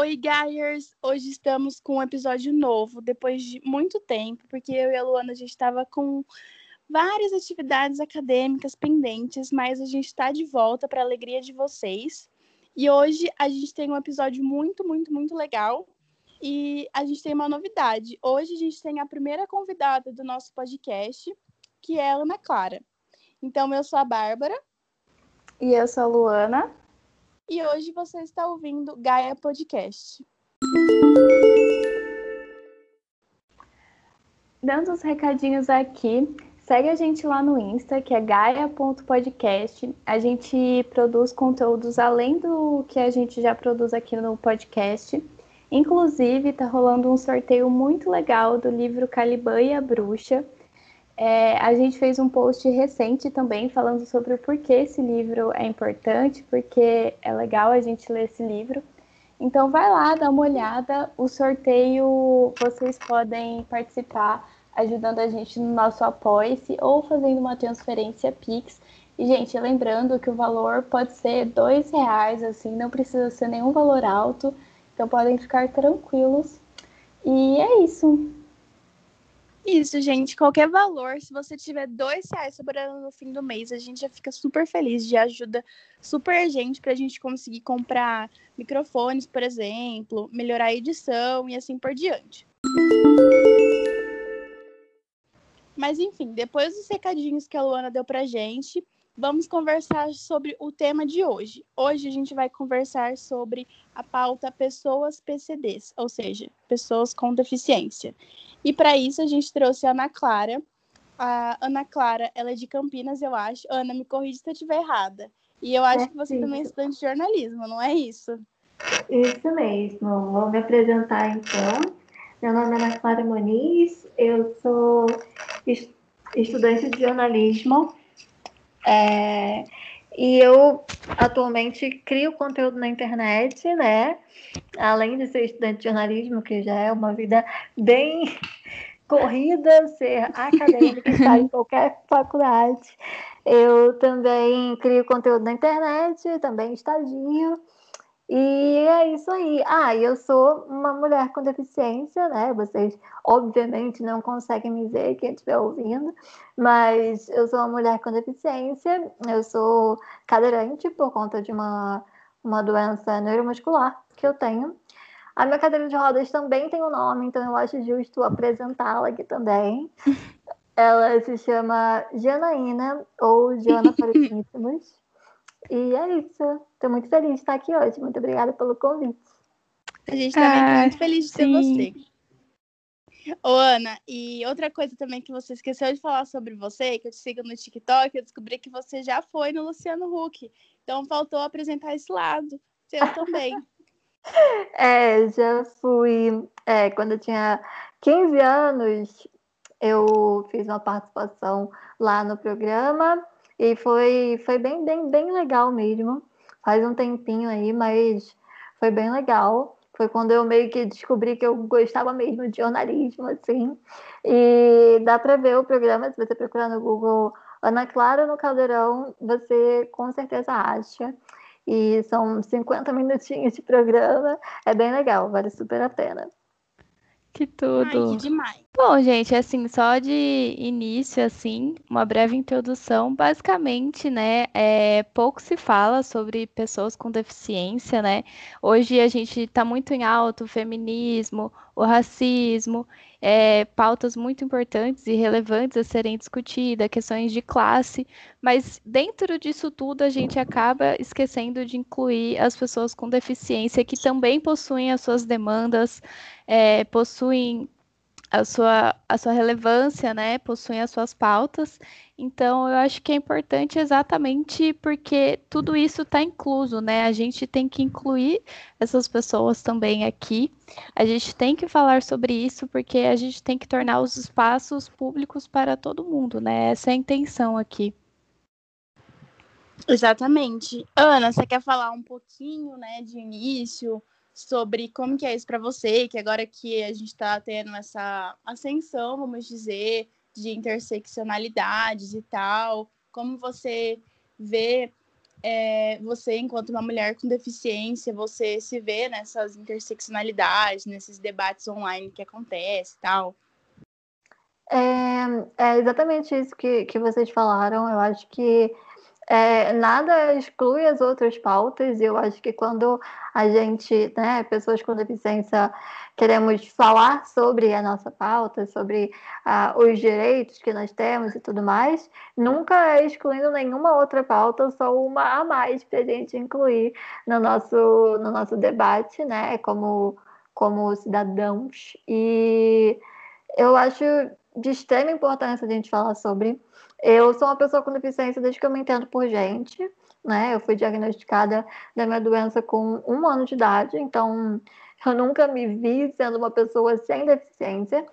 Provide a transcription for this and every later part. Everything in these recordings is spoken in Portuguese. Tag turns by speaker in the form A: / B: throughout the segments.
A: Oi, Gaiers! Hoje estamos com um episódio novo, depois de muito tempo, porque eu e a Luana a gente estava com várias atividades acadêmicas pendentes, mas a gente está de volta para a alegria de vocês. E hoje a gente tem um episódio muito, muito, muito legal. E a gente tem uma novidade. Hoje a gente tem a primeira convidada do nosso podcast, que é a Ana Clara. Então, eu sou a Bárbara.
B: E eu sou a Luana
A: e hoje você está ouvindo Gaia Podcast.
B: Dando os recadinhos aqui, segue a gente lá no Insta, que é gaia.podcast. A gente produz conteúdos além do que a gente já produz aqui no podcast. Inclusive, está rolando um sorteio muito legal do livro Caliban e a Bruxa. É, a gente fez um post recente também falando sobre o porquê esse livro é importante, porque é legal a gente ler esse livro. Então vai lá, dá uma olhada. O sorteio vocês podem participar ajudando a gente no nosso apoia-se ou fazendo uma transferência Pix. E, gente, lembrando que o valor pode ser dois reais, assim, não precisa ser nenhum valor alto. Então podem ficar tranquilos. E é isso.
A: Isso, gente. Qualquer valor, se você tiver dois reais sobrando no fim do mês, a gente já fica super feliz de ajuda super gente para a gente conseguir comprar microfones, por exemplo, melhorar a edição e assim por diante. Mas enfim, depois dos recadinhos que a Luana deu pra gente, vamos conversar sobre o tema de hoje. Hoje a gente vai conversar sobre a pauta pessoas PCDs, ou seja, pessoas com deficiência. E para isso a gente trouxe a Ana Clara. A Ana Clara, ela é de Campinas, eu acho. Ana, me corrija se eu estiver errada. E eu acho é que você isso. também é estudante de jornalismo, não é isso?
C: Isso mesmo. Vou me apresentar então. Meu nome é Ana Clara Moniz, eu sou estudante de jornalismo é, e eu atualmente crio conteúdo na internet, né? Além de ser estudante de jornalismo, que já é uma vida bem corrida, ser acadêmica, estar em qualquer faculdade. Eu também crio conteúdo na internet, também estagio. E é isso aí. Ah, eu sou uma mulher com deficiência, né? Vocês, obviamente, não conseguem me ver, quem estiver ouvindo, mas eu sou uma mulher com deficiência, eu sou cadeirante por conta de uma, uma doença neuromuscular que eu tenho. A minha cadeira de rodas também tem um nome, então eu acho justo apresentá-la aqui também. Ela se chama Janaína, ou Jana para os íntimos. E é isso. Estou muito feliz de estar aqui hoje. Muito obrigada pelo convite.
A: A gente também está ah, muito feliz de ter você. Ô, Ana, e outra coisa também que você esqueceu de falar sobre você, que eu te sigo no TikTok, eu descobri que você já foi no Luciano Huck. Então faltou apresentar esse lado. Eu também.
C: é, já fui. É, quando eu tinha 15 anos, eu fiz uma participação lá no programa e foi, foi bem, bem, bem legal mesmo. Faz um tempinho aí, mas foi bem legal. Foi quando eu meio que descobri que eu gostava mesmo de jornalismo, assim. E dá para ver o programa, se você procurar no Google Ana Clara no Caldeirão, você com certeza acha. E são 50 minutinhos de programa. É bem legal, vale super a pena.
B: Que tudo.
A: Ai, que demais.
B: Bom, gente, assim, só de início, assim, uma breve introdução. Basicamente, né, é, pouco se fala sobre pessoas com deficiência, né? Hoje a gente está muito em alto o feminismo, o racismo, é, pautas muito importantes e relevantes a serem discutidas, questões de classe, mas dentro disso tudo a gente acaba esquecendo de incluir as pessoas com deficiência que também possuem as suas demandas, é, possuem a sua, a sua relevância, né? Possuem as suas pautas. Então, eu acho que é importante exatamente porque tudo isso está incluso, né? A gente tem que incluir essas pessoas também aqui. A gente tem que falar sobre isso porque a gente tem que tornar os espaços públicos para todo mundo, né? Essa é a intenção aqui.
A: Exatamente. Ana, você quer falar um pouquinho, né, de início? Sobre como que é isso para você, que agora que a gente está tendo essa ascensão, vamos dizer, de interseccionalidades e tal, como você vê é, você, enquanto uma mulher com deficiência, você se vê nessas interseccionalidades, nesses debates online que acontecem e tal?
C: É, é, exatamente isso que, que vocês falaram. Eu acho que é, nada exclui as outras pautas, e eu acho que quando a gente, né, pessoas com deficiência, queremos falar sobre a nossa pauta, sobre ah, os direitos que nós temos e tudo mais, nunca é excluindo nenhuma outra pauta, só uma a mais para a gente incluir no nosso, no nosso debate, né, como, como cidadãos. E eu acho de extrema importância a gente falar sobre. Eu sou uma pessoa com deficiência desde que eu me entendo por gente, né? Eu fui diagnosticada da minha doença com um ano de idade, então eu nunca me vi sendo uma pessoa sem deficiência.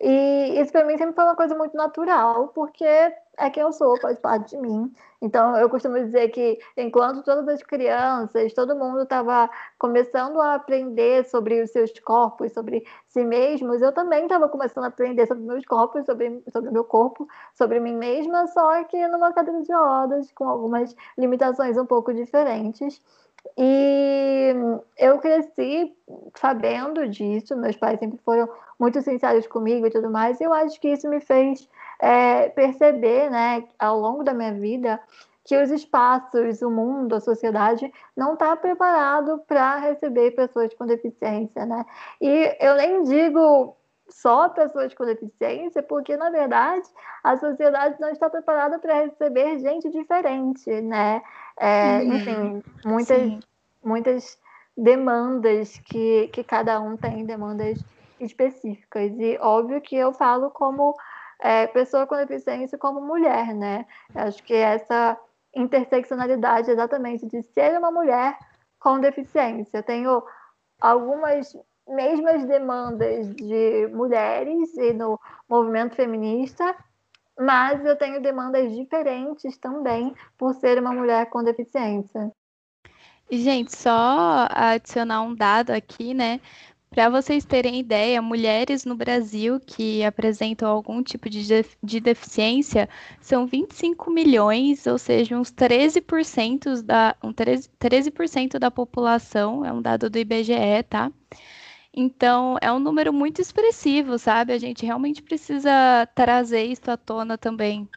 C: E isso para mim sempre foi uma coisa muito natural, porque é quem eu sou, faz parte de mim. Então, eu costumo dizer que enquanto todas as crianças, todo mundo estava começando a aprender sobre os seus corpos, sobre si mesmos, eu também estava começando a aprender sobre meus corpos, sobre, sobre meu corpo, sobre mim mesma, só que numa cadeira de rodas, com algumas limitações um pouco diferentes. E eu cresci sabendo disso, meus pais sempre foram muito sinceros comigo e tudo mais, e eu acho que isso me fez é, perceber, né, ao longo da minha vida, que os espaços, o mundo, a sociedade não está preparado para receber pessoas com deficiência, né? E eu nem digo só pessoas com deficiência, porque na verdade a sociedade não está preparada para receber gente diferente, né? É, uhum. Enfim, muitas, muitas demandas que, que cada um tem, demandas específicas. E óbvio que eu falo como é, pessoa com deficiência como mulher, né? acho que essa interseccionalidade exatamente de ser uma mulher com deficiência. Eu tenho algumas mesmas demandas de mulheres e no movimento feminista, mas eu tenho demandas diferentes também por ser uma mulher com deficiência.
B: Gente, só adicionar um dado aqui, né? Para vocês terem ideia, mulheres no Brasil que apresentam algum tipo de, de deficiência são 25 milhões, ou seja, uns 13% da, um 13, 13 da população, é um dado do IBGE, tá? Então, é um número muito expressivo, sabe? A gente realmente precisa trazer isso à tona também.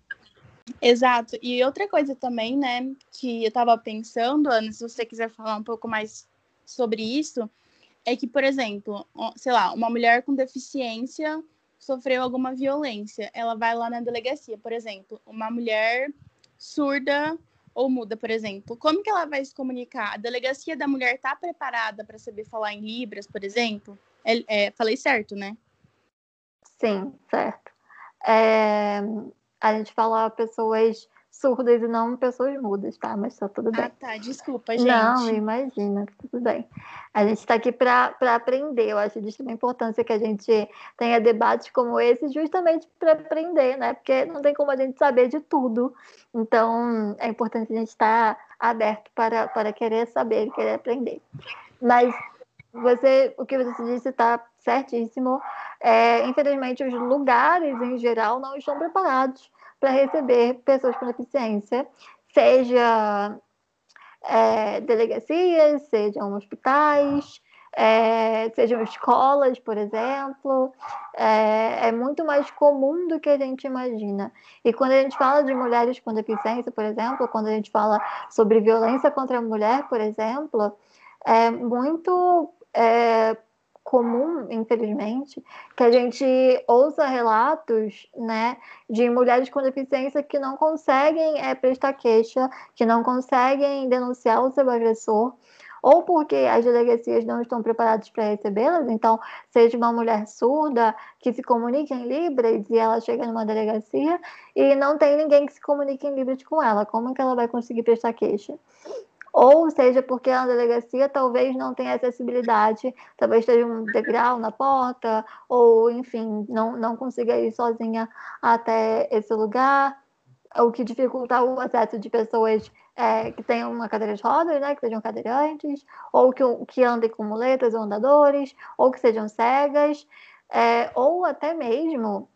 A: Exato. E outra coisa também, né, que eu estava pensando, Ana, se você quiser falar um pouco mais sobre isso, é que, por exemplo, sei lá, uma mulher com deficiência sofreu alguma violência, ela vai lá na delegacia, por exemplo, uma mulher surda ou muda, por exemplo, como que ela vai se comunicar? A delegacia da mulher está preparada para saber falar em libras, por exemplo? É, é, falei certo, né?
C: Sim, certo. É, a gente fala pessoas surdas e não pessoas mudas, tá? Mas tá tudo bem. Ah,
A: tá. Desculpa, gente.
C: Não, imagina, tudo bem. A gente está aqui para aprender. Eu acho de extrema importância que a gente tenha debates como esse, justamente para aprender, né? Porque não tem como a gente saber de tudo. Então, é importante a gente estar aberto para, para querer saber, querer aprender. Mas você, o que você disse está certíssimo. É, infelizmente, os lugares em geral não estão preparados para receber pessoas com deficiência, seja é, delegacias, sejam hospitais, é, sejam escolas, por exemplo, é, é, muito mais comum do que a gente imagina. E quando a gente fala de mulheres com deficiência, por exemplo, quando a gente fala sobre violência contra a mulher, por exemplo, é muito é, comum, infelizmente, que a gente ouça relatos né, de mulheres com deficiência que não conseguem é, prestar queixa, que não conseguem denunciar o seu agressor, ou porque as delegacias não estão preparadas para recebê-las, então, seja uma mulher surda que se comunica em Libras e ela chega numa delegacia e não tem ninguém que se comunique em Libras com ela, como que ela vai conseguir prestar queixa? Ou seja porque a delegacia talvez não tenha acessibilidade, talvez esteja um degrau na porta, ou enfim, não, não consiga ir sozinha até esse lugar, o que dificulta o acesso de pessoas é, que tenham uma cadeira de rodas, né, que sejam cadeirantes, ou que, que andem com muletas ou andadores, ou que sejam cegas, é, ou até mesmo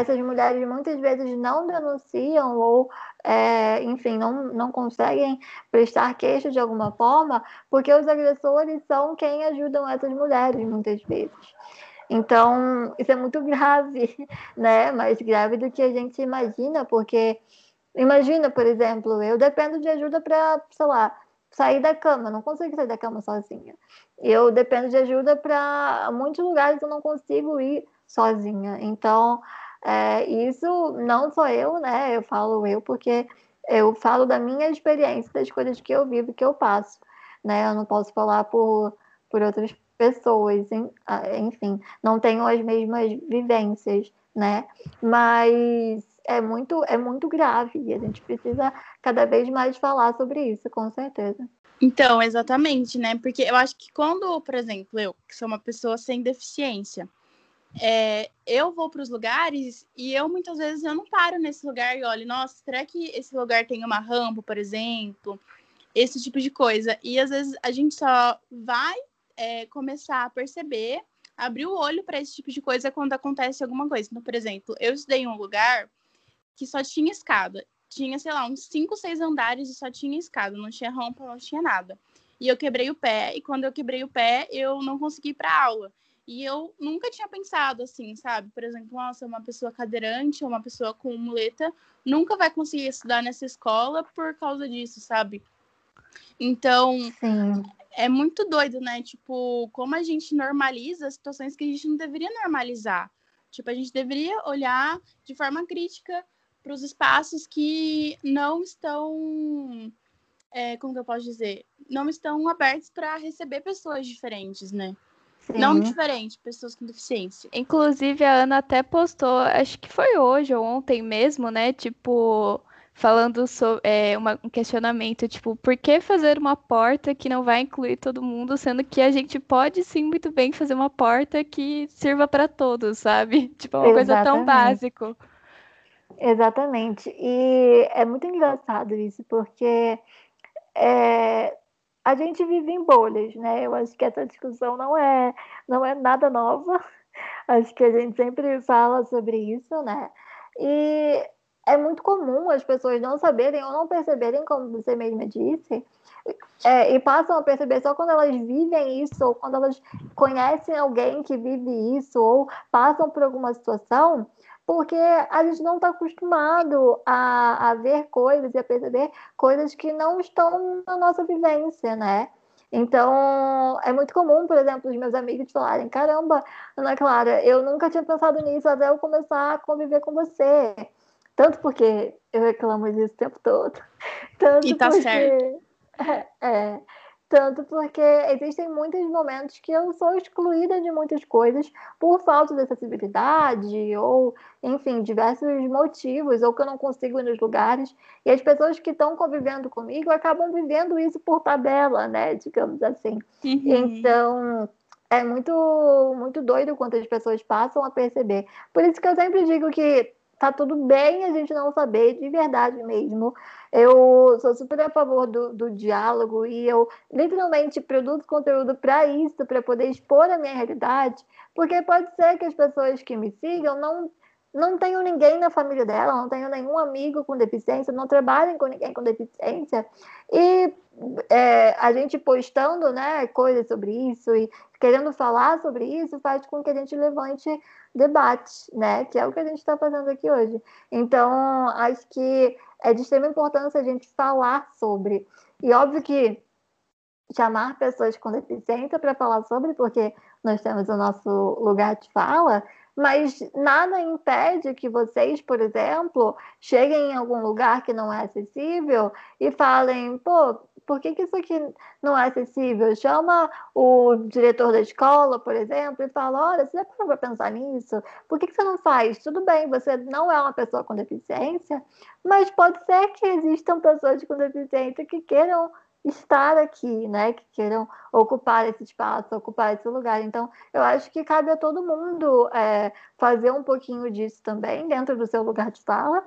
C: essas mulheres muitas vezes não denunciam ou, é, enfim, não, não conseguem prestar queixa de alguma forma, porque os agressores são quem ajudam essas mulheres, muitas vezes. Então, isso é muito grave, né? Mais grave do que a gente imagina, porque imagina, por exemplo, eu dependo de ajuda para, sei lá, sair da cama, não consigo sair da cama sozinha. Eu dependo de ajuda para muitos lugares eu não consigo ir sozinha. Então, é, isso não sou eu, né? Eu falo eu porque eu falo da minha experiência, das coisas que eu vivo, que eu passo, né? Eu não posso falar por, por outras pessoas, enfim, não tenho as mesmas vivências, né? Mas é muito, é muito grave e a gente precisa cada vez mais falar sobre isso, com certeza.
A: Então, exatamente, né? Porque eu acho que quando, por exemplo, eu, que sou uma pessoa sem deficiência, é, eu vou para os lugares e eu muitas vezes eu não paro nesse lugar e olho, nossa, será que esse lugar tem uma rampa, por exemplo? Esse tipo de coisa. E às vezes a gente só vai é, começar a perceber, abrir o olho para esse tipo de coisa quando acontece alguma coisa. Então, por exemplo, eu estudei em um lugar que só tinha escada. Tinha, sei lá, uns 5, 6 andares e só tinha escada, não tinha rampa, não tinha nada. E eu quebrei o pé, e quando eu quebrei o pé, eu não consegui ir para aula. E eu nunca tinha pensado assim, sabe? Por exemplo, nossa, uma pessoa cadeirante ou uma pessoa com muleta nunca vai conseguir estudar nessa escola por causa disso, sabe? Então, Sim. é muito doido, né? Tipo, como a gente normaliza situações que a gente não deveria normalizar. Tipo, a gente deveria olhar de forma crítica para os espaços que não estão, é, como que eu posso dizer, não estão abertos para receber pessoas diferentes, né? Sim. Não diferente, pessoas com deficiência.
B: Inclusive, a Ana até postou, acho que foi hoje ou ontem mesmo, né? Tipo, falando sobre é, uma, um questionamento, tipo, por que fazer uma porta que não vai incluir todo mundo, sendo que a gente pode sim muito bem fazer uma porta que sirva para todos, sabe? Tipo, uma Exatamente. coisa tão básica.
C: Exatamente. E é muito engraçado isso, porque é, a gente vive em bolhas, né? Eu acho que essa discussão não é, não é nada nova. Acho que a gente sempre fala sobre isso, né? E é muito comum as pessoas não saberem ou não perceberem, como você mesma disse, é, e passam a perceber só quando elas vivem isso, ou quando elas conhecem alguém que vive isso, ou passam por alguma situação, porque a gente não está acostumado a, a ver coisas e a perceber coisas que não estão na nossa vivência, né? Então, é muito comum, por exemplo, os meus amigos falarem: caramba, Ana Clara, eu nunca tinha pensado nisso até eu começar a conviver com você. Tanto porque eu reclamo disso o tempo todo. Tanto
A: e tá
C: porque...
A: certo.
C: É, é, tanto porque existem muitos momentos que eu sou excluída de muitas coisas por falta de acessibilidade ou, enfim, diversos motivos, ou que eu não consigo ir nos lugares. E as pessoas que estão convivendo comigo acabam vivendo isso por tabela, né? Digamos assim. Uhum. Então, é muito, muito doido quanto as pessoas passam a perceber. Por isso que eu sempre digo que tá tudo bem a gente não saber de verdade mesmo. Eu sou super a favor do, do diálogo e eu literalmente produzo conteúdo para isso, para poder expor a minha realidade, porque pode ser que as pessoas que me sigam não não tenham ninguém na família dela, não tenham nenhum amigo com deficiência, não trabalhem com ninguém com deficiência. E é, a gente postando né, coisas sobre isso e querendo falar sobre isso faz com que a gente levante debate, né? Que é o que a gente está fazendo aqui hoje. Então, acho que é de extrema importância a gente falar sobre. E óbvio que chamar pessoas com deficiência para falar sobre, porque nós temos o nosso lugar de fala, mas nada impede que vocês, por exemplo, cheguem em algum lugar que não é acessível e falem, pô, por que, que isso aqui não é acessível? Chama o diretor da escola, por exemplo, e fala: olha, você já parou para pensar nisso? Por que, que você não faz? Tudo bem, você não é uma pessoa com deficiência, mas pode ser que existam pessoas com deficiência que queiram estar aqui, né? Que queiram ocupar esse espaço, ocupar esse lugar. Então, eu acho que cabe a todo mundo é, fazer um pouquinho disso também dentro do seu lugar de fala.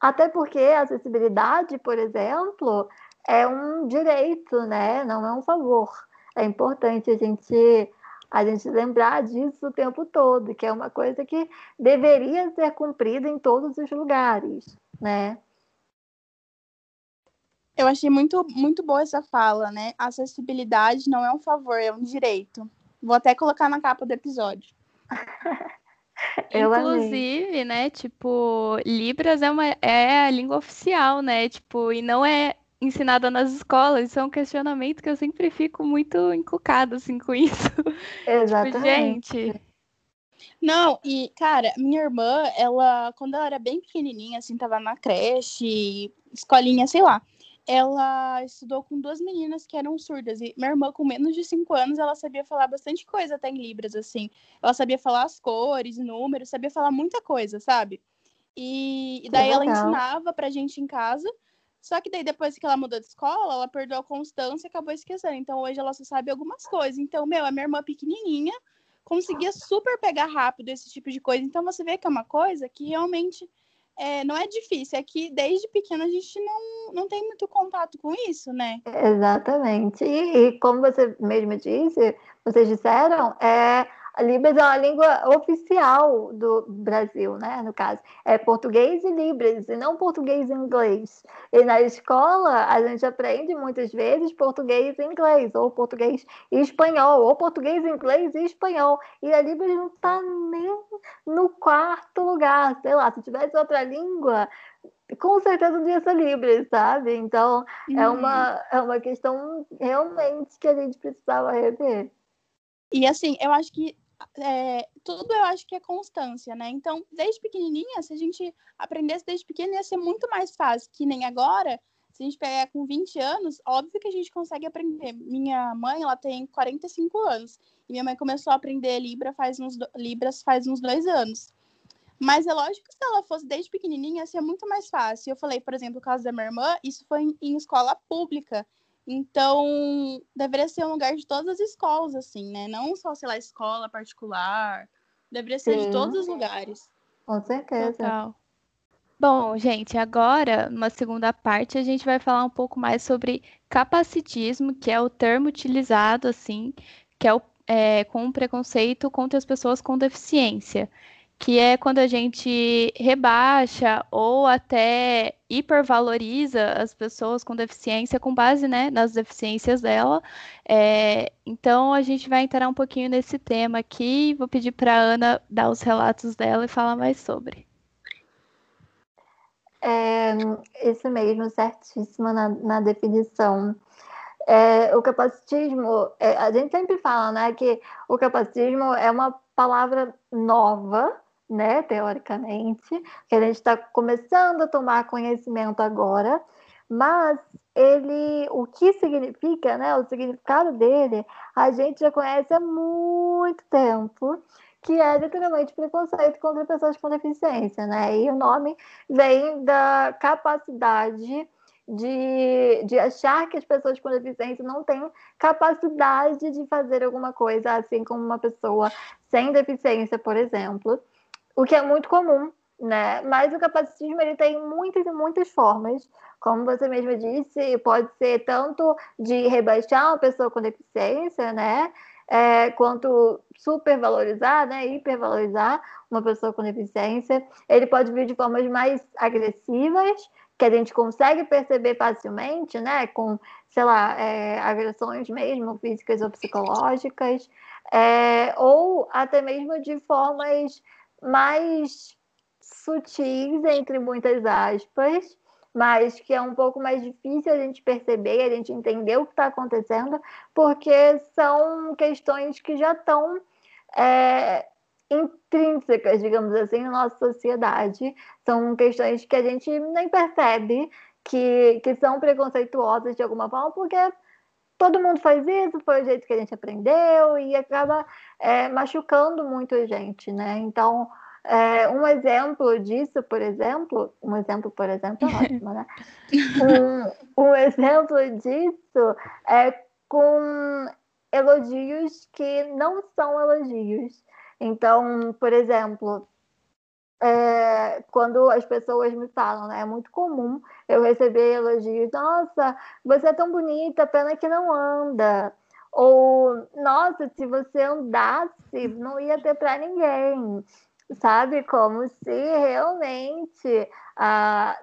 C: Até porque a acessibilidade, por exemplo, é um direito, né? Não é um favor. É importante a gente a gente lembrar disso o tempo todo, que é uma coisa que deveria ser cumprida em todos os lugares, né?
A: Eu achei muito, muito boa essa fala, né? Acessibilidade não é um favor, é um direito. Vou até colocar na capa do episódio.
B: Eu Inclusive, amei. né, tipo, Libras é, uma, é a língua oficial, né? Tipo, e não é ensinada nas escolas. Isso é um questionamento que eu sempre fico muito encucada, assim, com isso.
C: Exatamente. tipo, gente.
A: Não, e, cara, minha irmã, ela, quando ela era bem pequenininha, assim, tava na creche, escolinha, sei lá, ela estudou com duas meninas que eram surdas. E minha irmã, com menos de cinco anos, ela sabia falar bastante coisa até em Libras, assim. Ela sabia falar as cores, números, sabia falar muita coisa, sabe? E, e daí ela ensinava pra gente em casa. Só que daí, depois que ela mudou de escola, ela perdeu a constância e acabou esquecendo. Então, hoje ela só sabe algumas coisas. Então, meu, a minha irmã pequenininha conseguia super pegar rápido esse tipo de coisa. Então, você vê que é uma coisa que realmente é, não é difícil, é que desde pequena a gente não, não tem muito contato com isso, né?
C: Exatamente. E, e como você mesmo disse, vocês disseram, é, Libras é uma língua oficial do Brasil, né? No caso, é português e Libras, e não português e inglês. E na escola, a gente aprende muitas vezes português e inglês, ou português e espanhol, ou português, inglês e espanhol. E a Libras não está nem no quarto lugar, sei lá, se tivesse outra língua, com certeza não ia ser Libras, sabe? Então, uhum. é, uma, é uma questão realmente que a gente precisava rever.
A: E assim, eu acho que é, tudo eu acho que é constância, né? Então, desde pequenininha, se a gente aprendesse desde pequena, ia ser muito mais fácil, que nem agora. Se a gente pegar com 20 anos, óbvio que a gente consegue aprender. Minha mãe, ela tem 45 anos. E minha mãe começou a aprender Libra faz uns, Libras faz uns dois anos. Mas é lógico que se ela fosse desde pequenininha, ia ser muito mais fácil. Eu falei, por exemplo, o caso da minha irmã, isso foi em, em escola pública. Então, deveria ser um lugar de todas as escolas, assim, né? Não só, sei lá, escola particular. Deveria ser Sim. de todos os lugares.
C: Com certeza. Total.
B: Bom, gente, agora, numa segunda parte, a gente vai falar um pouco mais sobre capacitismo, que é o termo utilizado, assim, que é, o, é com preconceito contra as pessoas com deficiência que é quando a gente rebaixa ou até hipervaloriza as pessoas com deficiência com base né, nas deficiências dela. É, então a gente vai entrar um pouquinho nesse tema aqui. Vou pedir para a Ana dar os relatos dela e falar mais sobre.
C: É, isso mesmo, certíssimo na, na definição. É, o capacitismo, é, a gente sempre fala né, que o capacitismo é uma palavra nova, né, teoricamente, que a gente está começando a tomar conhecimento agora, mas ele, o que significa, né, o significado dele, a gente já conhece há muito tempo, que é literalmente preconceito contra pessoas com deficiência, né? E o nome vem da capacidade de, de achar que as pessoas com deficiência não têm capacidade de fazer alguma coisa, assim como uma pessoa sem deficiência, por exemplo o que é muito comum, né? Mas o capacitismo ele tem muitas e muitas formas, como você mesma disse, pode ser tanto de rebaixar uma pessoa com deficiência, né? É, quanto supervalorizar, né? Hipervalorizar uma pessoa com deficiência. Ele pode vir de formas mais agressivas, que a gente consegue perceber facilmente, né? Com, sei lá, é, agressões mesmo, físicas ou psicológicas, é, ou até mesmo de formas mais sutis, entre muitas aspas, mas que é um pouco mais difícil a gente perceber, a gente entender o que está acontecendo, porque são questões que já estão é, intrínsecas, digamos assim, na nossa sociedade. São questões que a gente nem percebe que, que são preconceituosas de alguma forma, porque todo mundo faz isso, foi o jeito que a gente aprendeu e acaba é, machucando muito a gente, né? Então, é, um exemplo disso, por exemplo, um exemplo, por exemplo, é ótimo, né? Um, um exemplo disso é com elogios que não são elogios. Então, por exemplo, é, quando as pessoas me falam, né? É muito comum eu receber elogios. Nossa, você é tão bonita, pena que não anda. Ou, nossa, se você andasse, não ia ter para ninguém. Sabe? Como se realmente ah,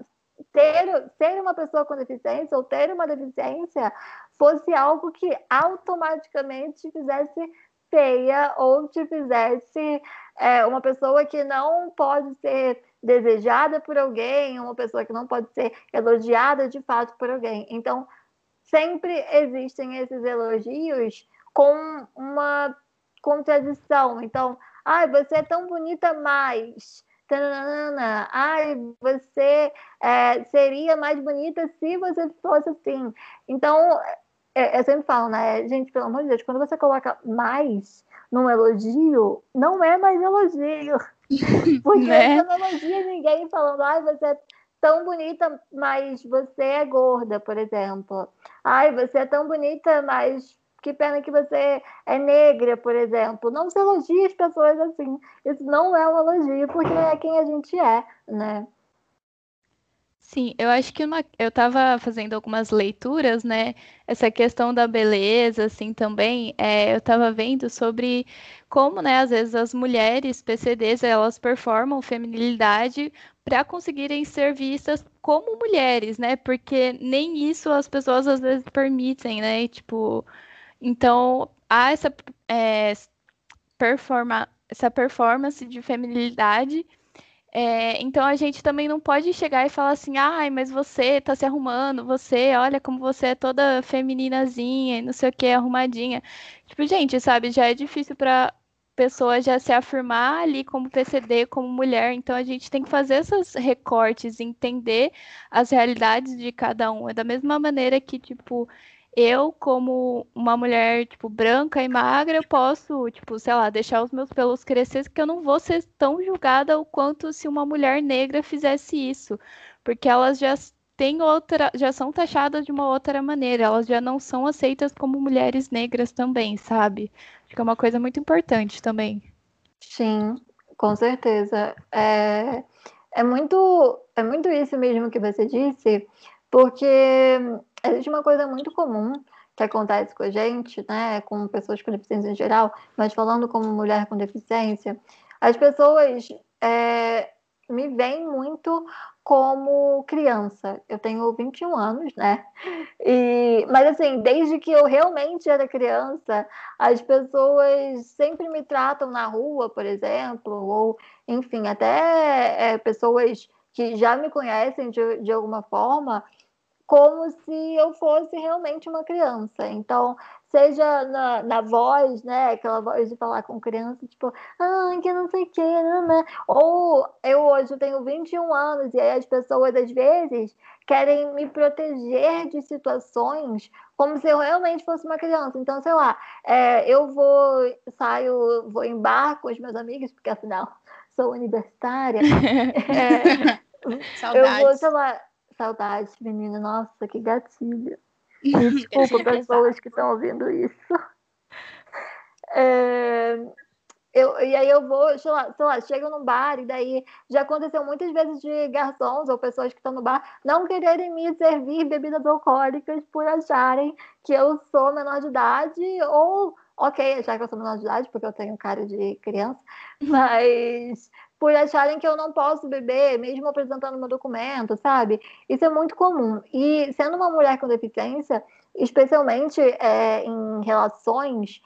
C: ter, ser uma pessoa com deficiência ou ter uma deficiência fosse algo que automaticamente te fizesse feia ou te fizesse é, uma pessoa que não pode ser desejada por alguém, uma pessoa que não pode ser elogiada de fato por alguém. Então, sempre existem esses elogios com uma contradição. Então, ai, você é tão bonita mais. Tanana, ai, você é, seria mais bonita se você fosse assim. Então, é, eu sempre falo, né? Gente, pelo amor de Deus, quando você coloca mais num elogio, não é mais elogio. Porque né? você não elogia ninguém falando, ai, você é tão bonita, mas você é gorda, por exemplo. Ai, você é tão bonita, mas que pena que você é negra, por exemplo. Não se elogia as pessoas assim. Isso não é um elogio, porque é quem a gente é, né?
B: Sim, eu acho que uma, eu estava fazendo algumas leituras, né? Essa questão da beleza, assim, também, é, eu estava vendo sobre como, né, às vezes as mulheres PCDs, elas performam feminilidade para conseguirem ser vistas como mulheres, né? Porque nem isso as pessoas às vezes permitem, né? Tipo, então há essa, é, performa, essa performance de feminilidade é, então a gente também não pode chegar e falar assim, ai, mas você tá se arrumando, você, olha como você é toda femininazinha e não sei o que, arrumadinha. Tipo, gente, sabe, já é difícil para pessoa já se afirmar ali como PCD, como mulher. Então a gente tem que fazer esses recortes, entender as realidades de cada um. É da mesma maneira que, tipo, eu, como uma mulher, tipo, branca e magra, eu posso, tipo, sei lá, deixar os meus pelos crescer, que eu não vou ser tão julgada o quanto se uma mulher negra fizesse isso. Porque elas já têm outra, já são taxadas de uma outra maneira, elas já não são aceitas como mulheres negras também, sabe? Acho que é uma coisa muito importante também.
C: Sim, com certeza. É, é, muito, é muito isso mesmo que você disse, porque existe uma coisa muito comum que acontece com a gente, né, com pessoas com deficiência em geral, mas falando como mulher com deficiência, as pessoas é, me veem muito como criança. Eu tenho 21 anos, né? E, mas assim, desde que eu realmente era criança, as pessoas sempre me tratam na rua, por exemplo, ou enfim, até é, pessoas que já me conhecem de, de alguma forma, como se eu fosse realmente uma criança. Então, seja na, na voz, né? Aquela voz de falar com criança, tipo, ah, que não sei o que, né? Ou eu hoje tenho 21 anos e aí as pessoas às vezes querem me proteger de situações como se eu realmente fosse uma criança. Então, sei lá, é, eu vou, saio, vou em bar com os meus amigos, porque afinal sou universitária. é, eu vou, sei lá, Saudade, menina. Nossa, que gatilho. Desculpa, pessoas que estão ouvindo isso. É, eu, e aí eu vou, sei lá, sei lá, chego no bar e daí já aconteceu muitas vezes de garçons ou pessoas que estão no bar não quererem me servir bebidas alcoólicas por acharem que eu sou menor de idade ou, ok, achar que eu sou menor de idade porque eu tenho cara de criança, mas por acharem que eu não posso beber, mesmo apresentando meu documento, sabe? Isso é muito comum. E sendo uma mulher com deficiência, especialmente é, em relações,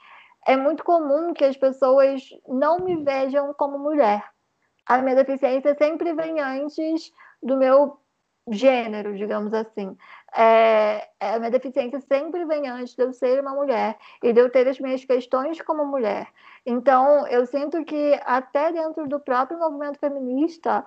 C: é muito comum que as pessoas não me vejam como mulher. A minha deficiência sempre vem antes do meu gênero, digamos assim. É, a minha deficiência sempre vem antes de eu ser uma mulher e de eu ter as minhas questões como mulher. Então, eu sinto que até dentro do próprio movimento feminista,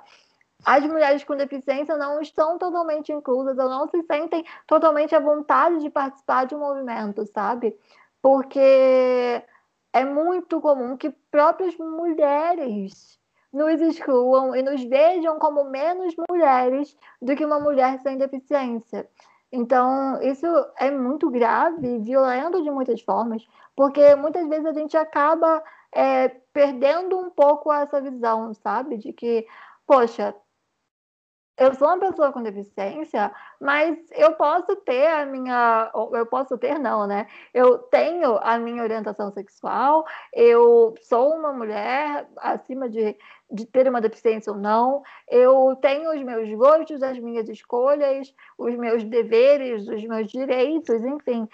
C: as mulheres com deficiência não estão totalmente inclusas, ou não se sentem totalmente à vontade de participar de um movimento, sabe? Porque é muito comum que próprias mulheres nos excluam e nos vejam como menos mulheres do que uma mulher sem deficiência. Então, isso é muito grave, violento de muitas formas, porque muitas vezes a gente acaba é, perdendo um pouco essa visão, sabe? De que, poxa, eu sou uma pessoa com deficiência, mas eu posso ter a minha. Eu posso ter, não, né? Eu tenho a minha orientação sexual, eu sou uma mulher acima de, de ter uma deficiência ou não, eu tenho os meus gostos, as minhas escolhas, os meus deveres, os meus direitos, enfim.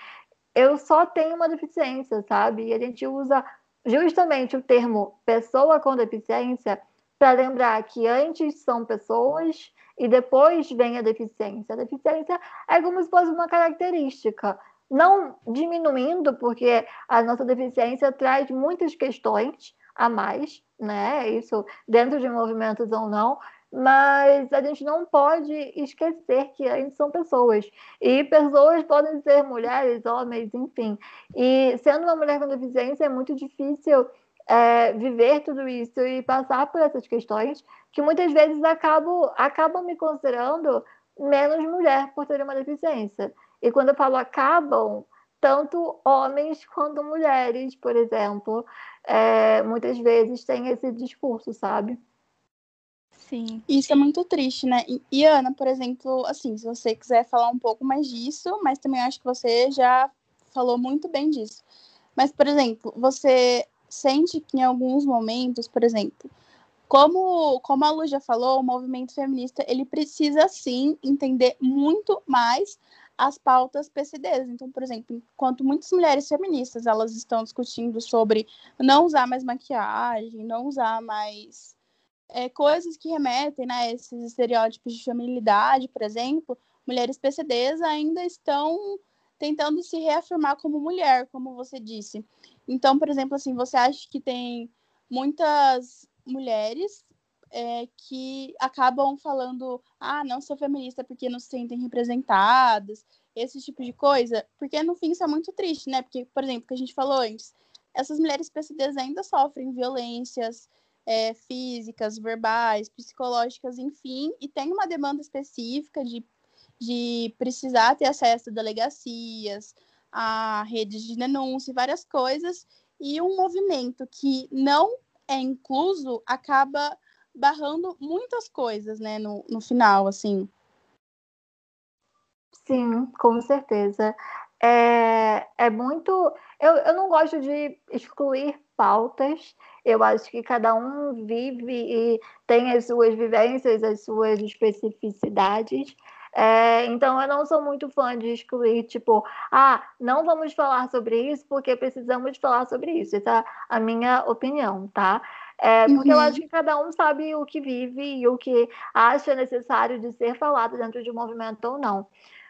C: Eu só tenho uma deficiência, sabe? E a gente usa justamente o termo pessoa com deficiência para lembrar que antes são pessoas e depois vem a deficiência. A deficiência é como se fosse uma característica, não diminuindo, porque a nossa deficiência traz muitas questões a mais, né? Isso dentro de movimentos ou não, mas a gente não pode esquecer que a gente são pessoas. E pessoas podem ser mulheres, homens, enfim. E sendo uma mulher com deficiência é muito difícil é, viver tudo isso e passar por essas questões que muitas vezes acabo, acabam me considerando menos mulher por ter uma deficiência. E quando eu falo acabam, tanto homens quanto mulheres, por exemplo, é, muitas vezes têm esse discurso, sabe?
A: Sim. Isso é muito triste, né? E, e, Ana, por exemplo, assim, se você quiser falar um pouco mais disso, mas também acho que você já falou muito bem disso. Mas, por exemplo, você sente que em alguns momentos, por exemplo, como, como a Lu já falou, o movimento feminista ele precisa sim entender muito mais as pautas PCDs. Então, por exemplo, enquanto muitas mulheres feministas elas estão discutindo sobre não usar mais maquiagem, não usar mais é, coisas que remetem né, a esses estereótipos de feminilidade, por exemplo, mulheres PCDs ainda estão tentando se reafirmar como mulher, como você disse. Então, por exemplo, assim, você acha que tem muitas mulheres é, que acabam falando, ah, não sou feminista porque não se sentem representadas, esse tipo de coisa, porque no fim isso é muito triste, né? Porque, por exemplo, que a gente falou antes, essas mulheres PCDs ainda sofrem violências é, físicas, verbais, psicológicas, enfim, e tem uma demanda específica de, de precisar ter acesso a delegacias, a redes de denúncia várias coisas, e um movimento que não é incluso acaba barrando muitas coisas, né, no, no final, assim.
C: Sim, com certeza. É, é muito. Eu, eu não gosto de excluir pautas. Eu acho que cada um vive e tem as suas vivências, as suas especificidades. É, então, eu não sou muito fã de excluir, tipo, ah, não vamos falar sobre isso porque precisamos falar sobre isso. Essa é a minha opinião, tá? É, porque uhum. eu acho que cada um sabe o que vive e o que acha necessário de ser falado dentro de um movimento ou não.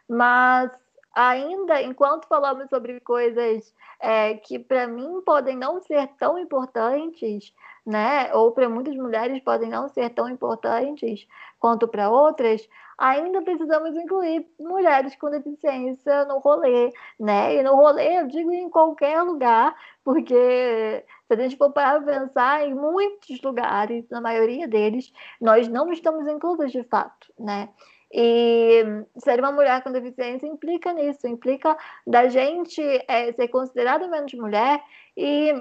C: Mas ainda enquanto falamos sobre coisas é, que para mim podem não ser tão importantes, né, ou para muitas mulheres podem não ser tão importantes quanto para outras, ainda precisamos incluir mulheres com deficiência no rolê, né? E no rolê eu digo em qualquer lugar, porque se a gente for para pensar em muitos lugares, na maioria deles, nós não estamos inclusos de fato, né? E ser uma mulher com deficiência implica nisso, implica da gente é, ser considerada menos mulher e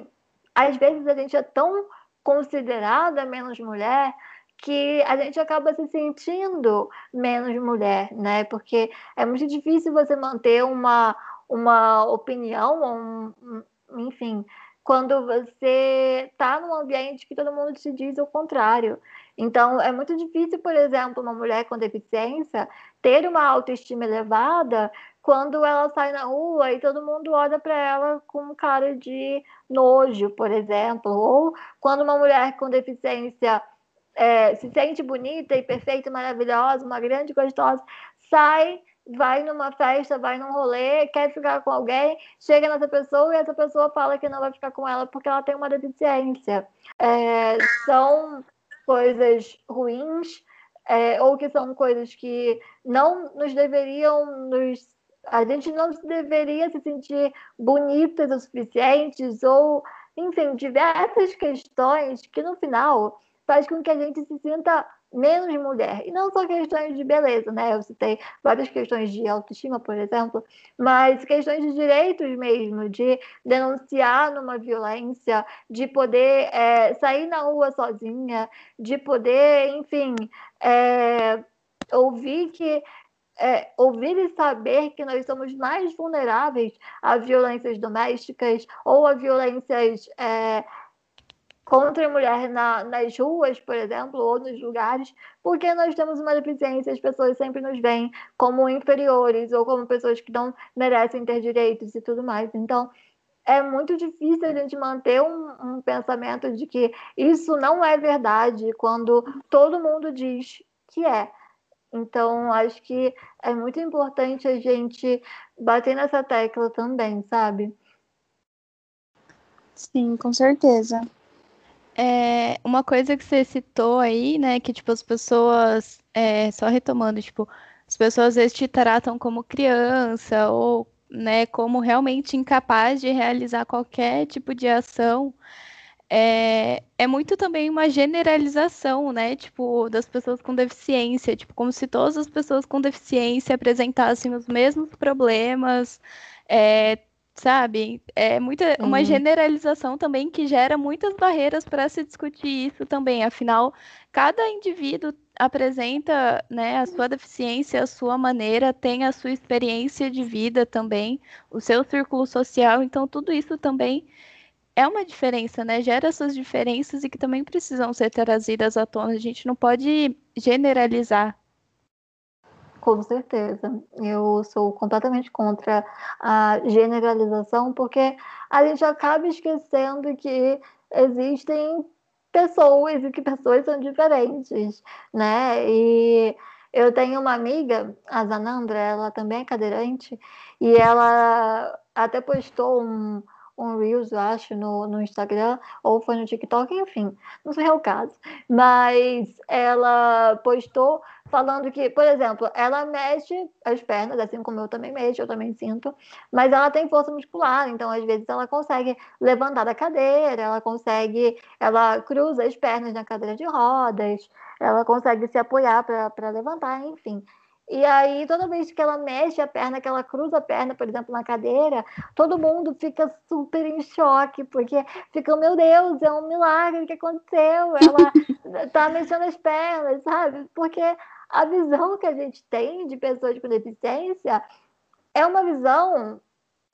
C: às vezes a gente é tão considerada menos mulher que a gente acaba se sentindo menos mulher, né? Porque é muito difícil você manter uma, uma opinião, um, enfim, quando você está num ambiente que todo mundo te diz o contrário. Então, é muito difícil, por exemplo, uma mulher com deficiência ter uma autoestima elevada quando ela sai na rua e todo mundo olha para ela com cara de nojo, por exemplo, ou quando uma mulher com deficiência é, se sente bonita e perfeita, maravilhosa, uma grande gostosa, sai, vai numa festa, vai num rolê, quer ficar com alguém, chega nessa pessoa e essa pessoa fala que não vai ficar com ela porque ela tem uma deficiência. É, são coisas ruins é, ou que são coisas que não nos deveriam nos a gente não deveria se sentir bonitas o suficientes ou enfim diversas questões que no final faz com que a gente se sinta menos mulher. E não só questões de beleza, né? Eu citei várias questões de autoestima, por exemplo, mas questões de direitos mesmo, de denunciar numa violência, de poder é, sair na rua sozinha, de poder, enfim, é, ouvir que é, ouvir e saber que nós somos mais vulneráveis a violências domésticas ou a violências é, contra mulher na, nas ruas, por exemplo, ou nos lugares, porque nós temos uma deficiência, as pessoas sempre nos veem como inferiores ou como pessoas que não merecem ter direitos e tudo mais. Então, é muito difícil a gente manter um, um pensamento de que isso não é verdade quando todo mundo diz que é. Então, acho que é muito importante a gente bater nessa tecla também, sabe?
A: Sim, com certeza.
B: É, uma coisa que você citou aí, né, que tipo as pessoas, é, só retomando, tipo, as pessoas às vezes te tratam como criança ou, né, como realmente incapaz de realizar qualquer tipo de ação é, é muito também uma generalização, né? Tipo, das pessoas com deficiência, tipo, como se todas as pessoas com deficiência apresentassem os mesmos problemas, é, sabe? É muita, uma generalização também que gera muitas barreiras para se discutir isso também. Afinal, cada indivíduo apresenta né, a sua deficiência, a sua maneira, tem a sua experiência de vida também, o seu círculo social, então tudo isso também é uma diferença, né? Gera essas diferenças e que também precisam ser trazidas à tona. A gente não pode generalizar.
C: Com certeza. Eu sou completamente contra a generalização, porque a gente acaba esquecendo que existem pessoas e que pessoas são diferentes, né? E eu tenho uma amiga, a Zanandra, ela também é cadeirante, e ela até postou um, um Reels, eu acho, no, no Instagram, ou foi no TikTok, enfim, não sei o caso. Mas ela postou falando que, por exemplo, ela mexe as pernas, assim como eu também mexo, eu também sinto, mas ela tem força muscular, então às vezes ela consegue levantar da cadeira, ela consegue, ela cruza as pernas na cadeira de rodas, ela consegue se apoiar para levantar, enfim. E aí, toda vez que ela mexe a perna, que ela cruza a perna, por exemplo, na cadeira, todo mundo fica super em choque, porque fica, meu Deus, é um milagre que aconteceu. Ela tá mexendo as pernas, sabe? Porque a visão que a gente tem de pessoas com deficiência é uma visão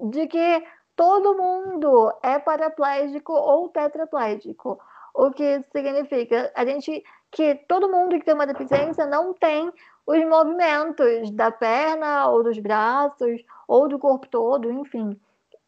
C: de que todo mundo é paraplégico ou tetraplégico. O que significa a gente que todo mundo que tem uma deficiência não tem os movimentos da perna ou dos braços ou do corpo todo, enfim.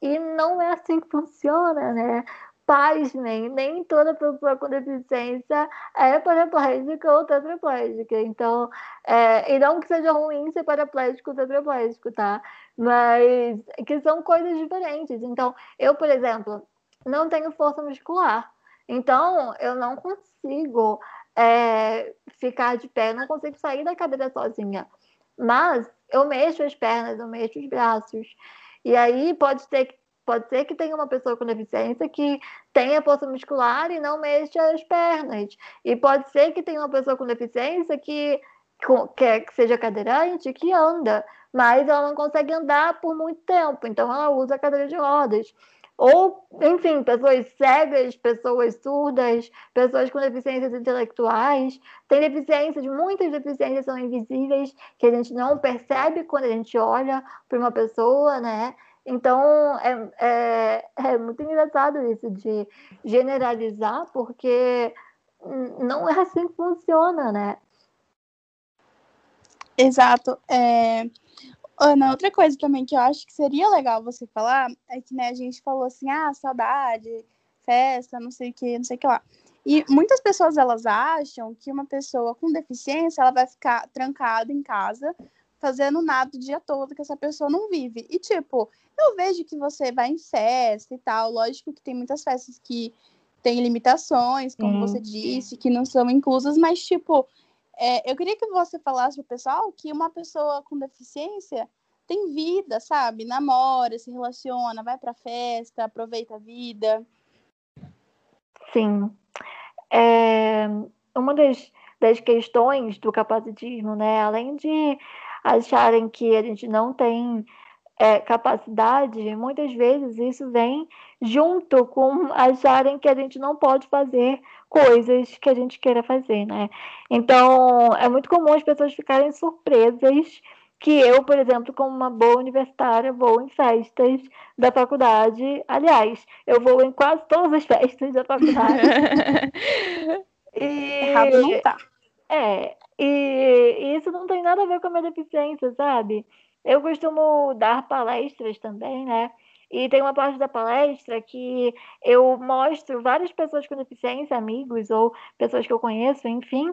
C: E não é assim que funciona, né? Pasmem, nem toda pessoa com deficiência é paraplégica ou tetraplégica. Então, é, e não que seja ruim ser paraplégico ou tetraplégico, tá? Mas que são coisas diferentes. Então, eu, por exemplo, não tenho força muscular. Então, eu não consigo é, ficar de pé, não consigo sair da cadeira sozinha. Mas eu mexo as pernas, eu mexo os braços. E aí pode ter pode ser que tenha uma pessoa com deficiência que tenha força muscular e não mexa as pernas. E pode ser que tenha uma pessoa com deficiência que, que, que seja cadeirante que anda, mas ela não consegue andar por muito tempo, então ela usa a cadeira de rodas ou, enfim, pessoas cegas, pessoas surdas, pessoas com deficiências intelectuais. Tem deficiências, muitas deficiências são invisíveis, que a gente não percebe quando a gente olha para uma pessoa, né? Então, é, é, é muito engraçado isso de generalizar, porque não é assim que funciona, né?
A: Exato. É, Ana, outra coisa também que eu acho que seria legal você falar é que né, a gente falou assim, ah, saudade, festa, não sei o que, não sei o que lá. E muitas pessoas elas acham que uma pessoa com deficiência ela vai ficar trancada em casa fazendo nada o dia todo que essa pessoa não vive. E tipo, eu vejo que você vai em festa e tal, lógico que tem muitas festas que têm limitações, como você disse, que não são inclusas, mas tipo, é, eu queria que você falasse pro pessoal que uma pessoa com deficiência tem vida, sabe? Namora, se relaciona, vai pra festa, aproveita a vida.
C: Sim. É, uma das, das questões do capacitismo, né? Além de acharem que a gente não tem é, capacidade, muitas vezes isso vem junto com acharem que a gente não pode fazer coisas que a gente queira fazer, né? Então, é muito comum as pessoas ficarem surpresas que eu, por exemplo, como uma boa universitária, vou em festas da faculdade. Aliás, eu vou em quase todas as festas da faculdade.
A: e... Errado não tá.
C: É, e isso não tem nada a ver com a minha deficiência, sabe? Eu costumo dar palestras também, né? E tem uma parte da palestra que eu mostro várias pessoas com deficiência, amigos ou pessoas que eu conheço, enfim,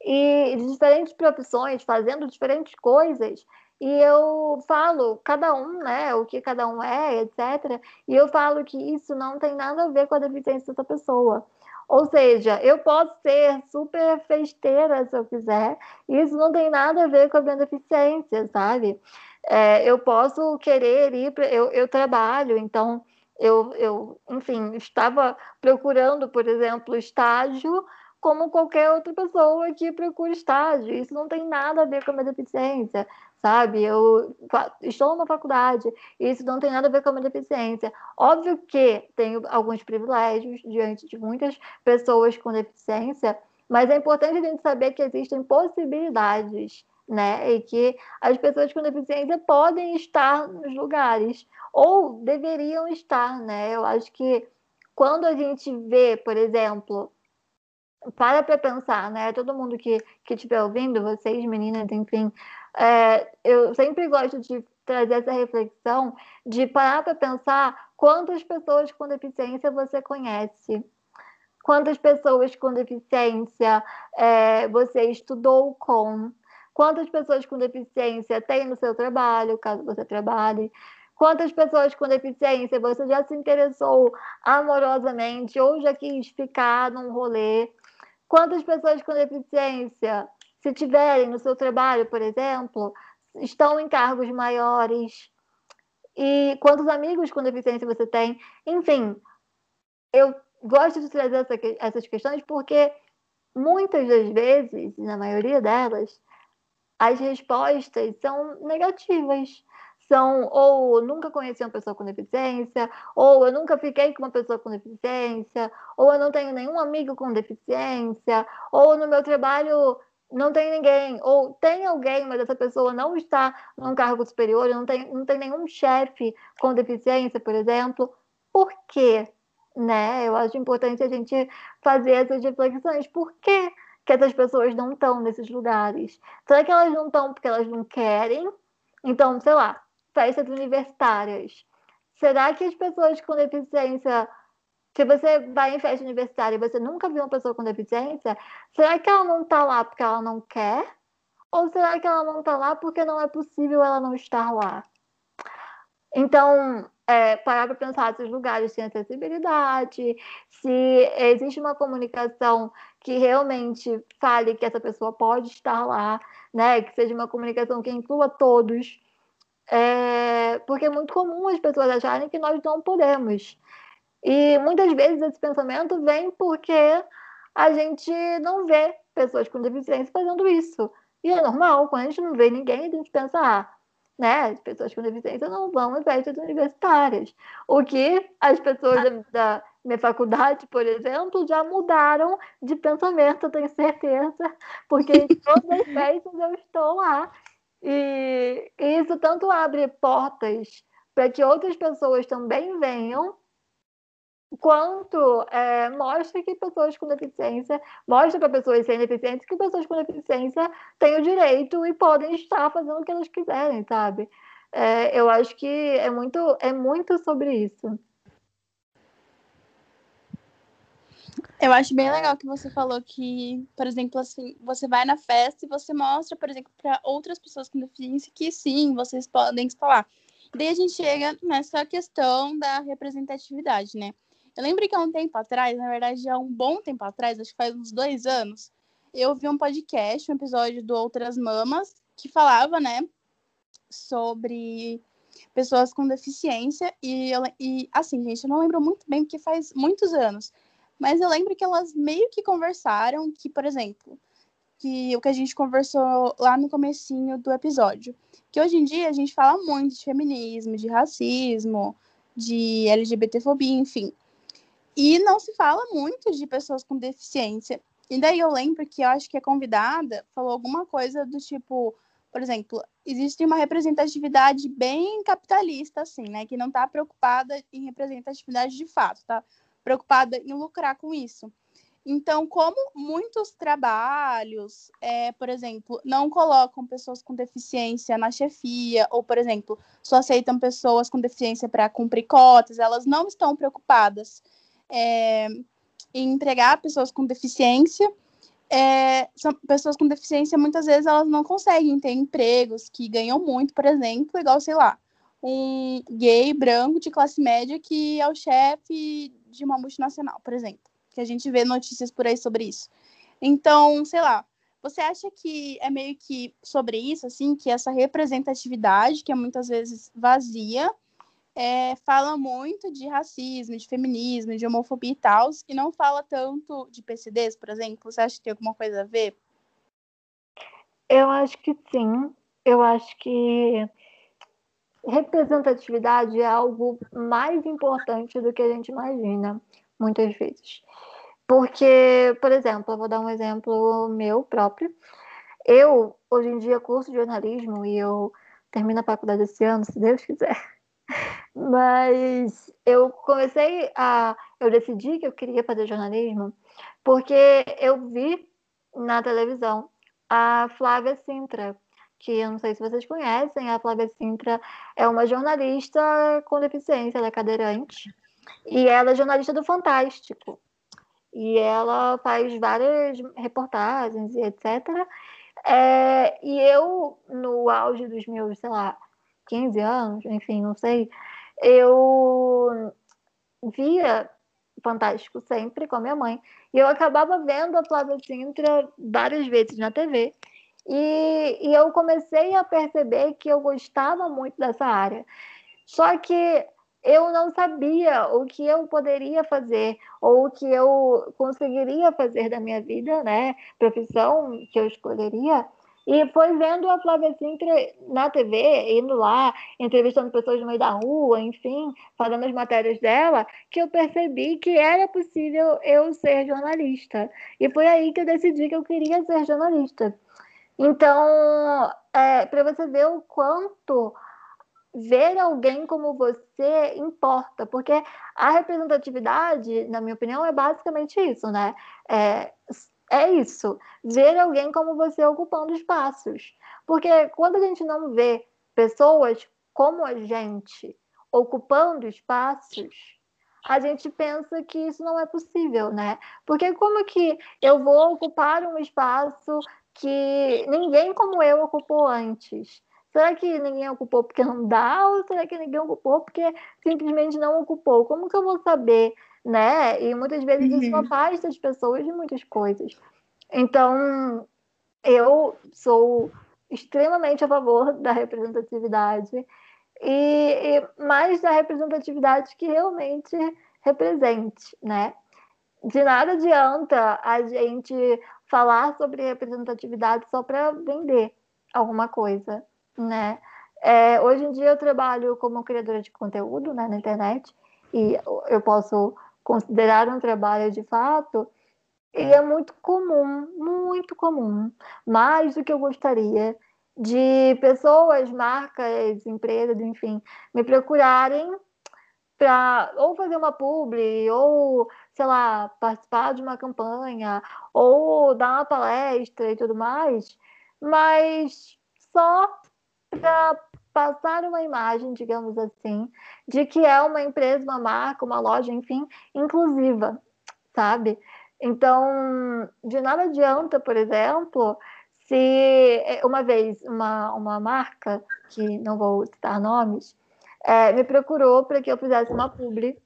C: e de diferentes profissões, fazendo diferentes coisas. E eu falo cada um, né, o que cada um é, etc. E eu falo que isso não tem nada a ver com a deficiência da pessoa. Ou seja, eu posso ser super festeira se eu quiser, isso não tem nada a ver com a deficiência, sabe? É, eu posso querer ir, pra, eu, eu trabalho, então eu, eu, enfim, estava procurando, por exemplo, estágio como qualquer outra pessoa que procura estágio. Isso não tem nada a ver com a deficiência, sabe? Eu estou numa faculdade, isso não tem nada a ver com a minha deficiência. Óbvio que tenho alguns privilégios diante de muitas pessoas com deficiência, mas é importante a gente saber que existem possibilidades né? E que as pessoas com deficiência podem estar nos lugares ou deveriam estar, né? Eu acho que quando a gente vê, por exemplo, para para pensar, né? Todo mundo que que estiver ouvindo, vocês meninas, enfim, é, eu sempre gosto de trazer essa reflexão de parar para pensar quantas pessoas com deficiência você conhece. Quantas pessoas com deficiência é, você estudou com? Quantas pessoas com deficiência tem no seu trabalho, caso você trabalhe? Quantas pessoas com deficiência você já se interessou amorosamente ou já quis ficar num rolê? Quantas pessoas com deficiência, se tiverem no seu trabalho, por exemplo, estão em cargos maiores? E quantos amigos com deficiência você tem? Enfim, eu gosto de trazer essa, essas questões porque muitas das vezes, na maioria delas, as respostas são negativas. São ou nunca conheci uma pessoa com deficiência, ou eu nunca fiquei com uma pessoa com deficiência, ou eu não tenho nenhum amigo com deficiência, ou no meu trabalho não tem ninguém, ou tem alguém, mas essa pessoa não está num cargo superior, não tem, não tem nenhum chefe com deficiência, por exemplo. Por quê? Né? Eu acho importante a gente fazer essas reflexões. Por quê? que essas pessoas não estão nesses lugares? Será que elas não estão porque elas não querem? Então, sei lá, festas universitárias. Será que as pessoas com deficiência, se você vai em festa universitária e você nunca viu uma pessoa com deficiência, será que ela não está lá porque ela não quer? Ou será que ela não está lá porque não é possível ela não estar lá? Então, é, parar para pensar se os lugares têm acessibilidade, se existe uma comunicação que realmente fale que essa pessoa pode estar lá, né? Que seja uma comunicação que inclua todos. É, porque é muito comum as pessoas acharem que nós não podemos. E muitas vezes esse pensamento vem porque a gente não vê pessoas com deficiência fazendo isso. E é normal, quando a gente não vê ninguém, a gente pensa, ah, né? As pessoas com deficiência não vão em festas universitárias. O que as pessoas da, da, minha faculdade, por exemplo, já mudaram de pensamento, eu tenho certeza, porque em todas as festas eu estou lá. E, e isso tanto abre portas para que outras pessoas também venham quanto é, mostra que pessoas com deficiência, mostra para pessoas sem deficiência que pessoas com deficiência têm o direito e podem estar fazendo o que elas quiserem, sabe? É, eu acho que é muito, é muito sobre isso.
A: Eu acho bem legal que você falou que, por exemplo, assim, você vai na festa e você mostra, por exemplo, para outras pessoas com deficiência que sim, vocês podem estar lá. Daí a gente chega nessa questão da representatividade, né? Eu lembro que há um tempo atrás, na verdade, há um bom tempo atrás, acho que faz uns dois anos, eu vi um podcast, um episódio do Outras Mamas, que falava, né, sobre pessoas com deficiência. E, eu, e assim, gente, eu não lembro muito bem, porque faz muitos anos. Mas eu lembro que elas meio que conversaram que, por exemplo, que o que a gente conversou lá no comecinho do episódio. Que hoje em dia a gente fala muito de feminismo, de racismo, de LGBTfobia, enfim. E não se fala muito de pessoas com deficiência. E daí eu lembro que eu acho que a convidada falou alguma coisa do tipo, por exemplo, existe uma representatividade bem capitalista, assim, né? Que não está preocupada em representatividade de fato, tá preocupada em lucrar com isso. Então, como muitos trabalhos, é, por exemplo, não colocam pessoas com deficiência na chefia, ou, por exemplo, só aceitam pessoas com deficiência para cumprir cotas, elas não estão preocupadas é, em empregar pessoas com deficiência. É, são pessoas com deficiência, muitas vezes, elas não conseguem ter empregos que ganham muito, por exemplo, igual, sei lá, um gay branco de classe média que é o chefe de uma multinacional, por exemplo que a gente vê notícias por aí sobre isso. Então, sei lá, você acha que é meio que sobre isso, assim, que essa representatividade, que é muitas vezes vazia, é, fala muito de racismo, de feminismo, de homofobia e tal, e não fala tanto de PCDs, por exemplo? Você acha que tem alguma coisa a ver?
C: Eu acho que sim. Eu acho que representatividade é algo mais importante do que a gente imagina, muitas vezes. Porque, por exemplo, eu vou dar um exemplo meu próprio. Eu, hoje em dia, curso jornalismo e eu termino a faculdade esse ano, se Deus quiser. Mas eu comecei a. Eu decidi que eu queria fazer jornalismo porque eu vi na televisão a Flávia Sintra, que eu não sei se vocês conhecem. A Flávia Sintra é uma jornalista com deficiência, ela é cadeirante. E ela é jornalista do Fantástico e ela faz várias reportagens e etc. É, e eu, no auge dos meus, sei lá, 15 anos, enfim, não sei, eu via Fantástico sempre com a minha mãe. E eu acabava vendo a Flávia Sintra várias vezes na TV. E, e eu comecei a perceber que eu gostava muito dessa área. Só que eu não sabia o que eu poderia fazer ou o que eu conseguiria fazer da minha vida, né? Profissão que eu escolheria. E foi vendo a Flávia Sintra na TV, indo lá, entrevistando pessoas no meio da rua, enfim, fazendo as matérias dela, que eu percebi que era possível eu ser jornalista. E foi aí que eu decidi que eu queria ser jornalista. Então, é, para você ver o quanto ver alguém como você importa, porque a representatividade, na minha opinião, é basicamente isso, né? É, é isso, ver alguém como você ocupando espaços. Porque quando a gente não vê pessoas como a gente ocupando espaços, a gente pensa que isso não é possível, né? Porque como que eu vou ocupar um espaço que ninguém como eu ocupou antes? Será que ninguém ocupou porque não dá? Ou será que ninguém ocupou porque simplesmente não ocupou? Como que eu vou saber, né? E muitas vezes uhum. isso afasta as pessoas de muitas coisas. Então, eu sou extremamente a favor da representatividade e, e mais da representatividade que realmente represente, né? De nada adianta a gente falar sobre representatividade só para vender alguma coisa né? É, hoje em dia eu trabalho como criadora de conteúdo né, na internet e eu posso considerar um trabalho de fato e é. muito comum, muito comum, mais do que eu gostaria, de pessoas, marcas, empresas, enfim, me procurarem para ou fazer uma publi, ou, sei lá, participar de uma campanha, ou dar uma palestra e tudo mais, mas só para passar uma imagem, digamos assim, de que é uma empresa, uma marca, uma loja, enfim, inclusiva, sabe? Então, de nada adianta, por exemplo, se é, uma vez uma, uma marca, que não vou citar nomes, é, me procurou para que eu fizesse uma publi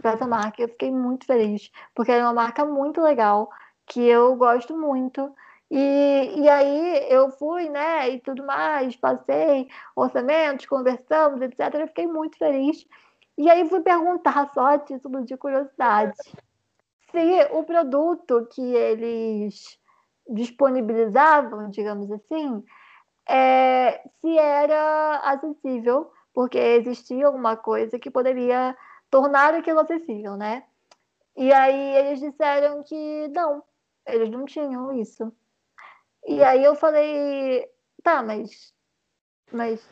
C: para essa marca. Eu fiquei muito feliz, porque era uma marca muito legal, que eu gosto muito. E, e aí eu fui, né, e tudo mais, passei orçamentos, conversamos, etc. Eu fiquei muito feliz. E aí fui perguntar só a título de curiosidade se o produto que eles disponibilizavam, digamos assim, é, se era acessível, porque existia alguma coisa que poderia tornar aquilo acessível, né? E aí eles disseram que não, eles não tinham isso. E aí eu falei, tá, mas, mas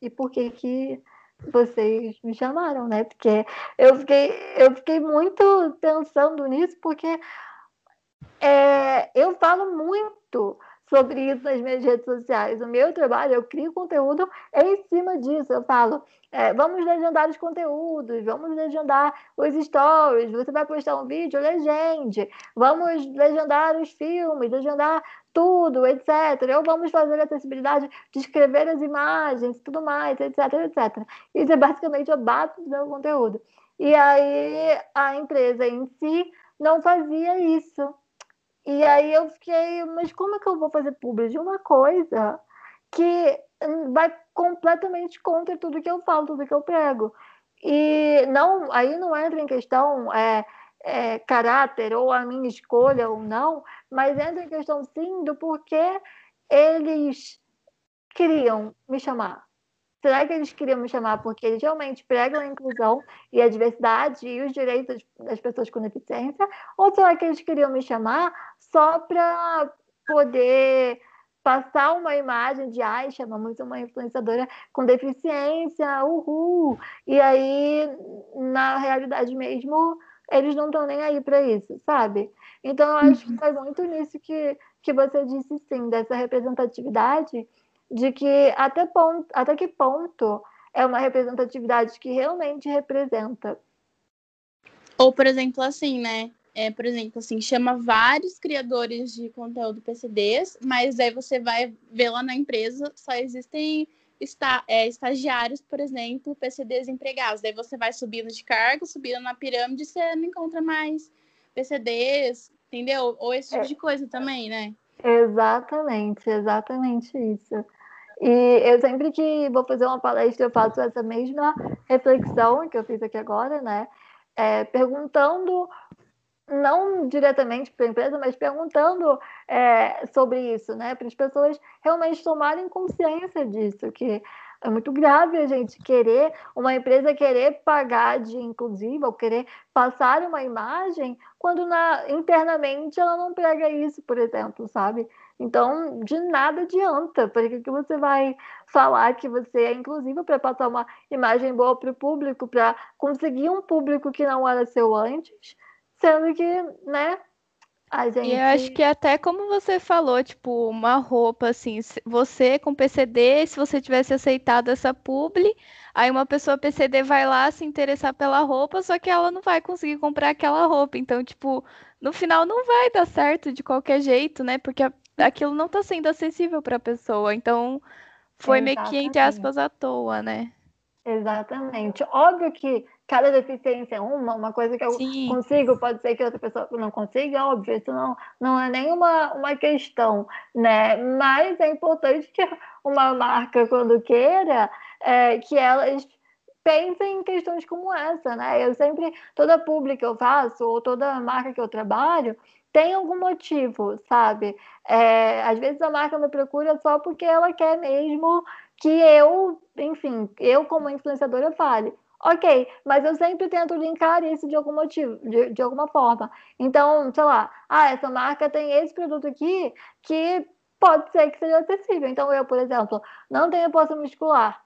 C: e por que que vocês me chamaram, né? Porque eu fiquei, eu fiquei muito pensando nisso, porque é, eu falo muito sobre isso nas minhas redes sociais. O meu trabalho, eu crio conteúdo em cima disso. Eu falo, é, vamos legendar os conteúdos, vamos legendar os stories, você vai postar um vídeo, legende, vamos legendar os filmes, legendar tudo, etc. Ou vamos fazer acessibilidade de escrever as imagens, tudo mais, etc, etc. Isso é basicamente a base do conteúdo. E aí a empresa em si não fazia isso. E aí eu fiquei, mas como é que eu vou fazer público de uma coisa que vai completamente contra tudo que eu falo, tudo que eu prego? E não, aí não entra em questão é, é, caráter ou a minha escolha ou não, mas entra em questão sim do porquê eles queriam me chamar. Será que eles queriam me chamar porque eles realmente pregam a inclusão e a diversidade e os direitos das pessoas com deficiência? Ou será que eles queriam me chamar só para poder passar uma imagem de ai, chamamos uma influenciadora com deficiência, uhul. E aí, na realidade mesmo, eles não estão nem aí para isso, sabe? Então, eu acho que foi muito nisso que, que você disse, sim, dessa representatividade de que até, ponto, até que ponto é uma representatividade que realmente representa.
A: Ou, por exemplo, assim, né? É, por exemplo, assim, chama vários criadores de conteúdo PCDs, mas aí você vai ver lá na empresa, só existem está, é, estagiários, por exemplo, PCDs empregados. Daí você vai subindo de cargo, subindo na pirâmide, você não encontra mais PCDs, entendeu? Ou esse tipo é. de coisa também, né?
C: Exatamente, exatamente isso. E eu sempre que vou fazer uma palestra, eu faço essa mesma reflexão que eu fiz aqui agora, né? É, perguntando, não diretamente para a empresa, mas perguntando é, sobre isso, né? Para as pessoas realmente tomarem consciência disso, que é muito grave a gente querer, uma empresa querer pagar de inclusiva, ou querer passar uma imagem, quando na, internamente ela não prega isso, por exemplo, sabe? Então, de nada adianta, porque que você vai falar que você é inclusiva para passar uma imagem boa para o público, para conseguir um público que não era seu antes, sendo que, né, a gente...
B: E eu acho que até como você falou, tipo, uma roupa assim, você com PCD, se você tivesse aceitado essa publi, aí uma pessoa PCD vai lá se interessar pela roupa, só que ela não vai conseguir comprar aquela roupa. Então, tipo, no final não vai dar certo de qualquer jeito, né? Porque aquilo não está sendo acessível para a pessoa. Então, foi Exatamente. meio que, entre aspas, à toa, né?
C: Exatamente. Óbvio que cada deficiência é uma, uma coisa que eu Sim. consigo, pode ser que outra pessoa não consiga, óbvio, isso não, não é nenhuma uma questão, né? Mas é importante que uma marca, quando queira, é, que elas pensem em questões como essa, né? Eu sempre, toda pública que eu faço, ou toda marca que eu trabalho, tem algum motivo, sabe? É, às vezes a marca me procura só porque ela quer mesmo que eu, enfim, eu como influenciadora fale. Ok, mas eu sempre tento linkar isso de algum motivo, de, de alguma forma. Então, sei lá, ah, essa marca tem esse produto aqui que pode ser que seja acessível. Então, eu, por exemplo, não tenho poça muscular,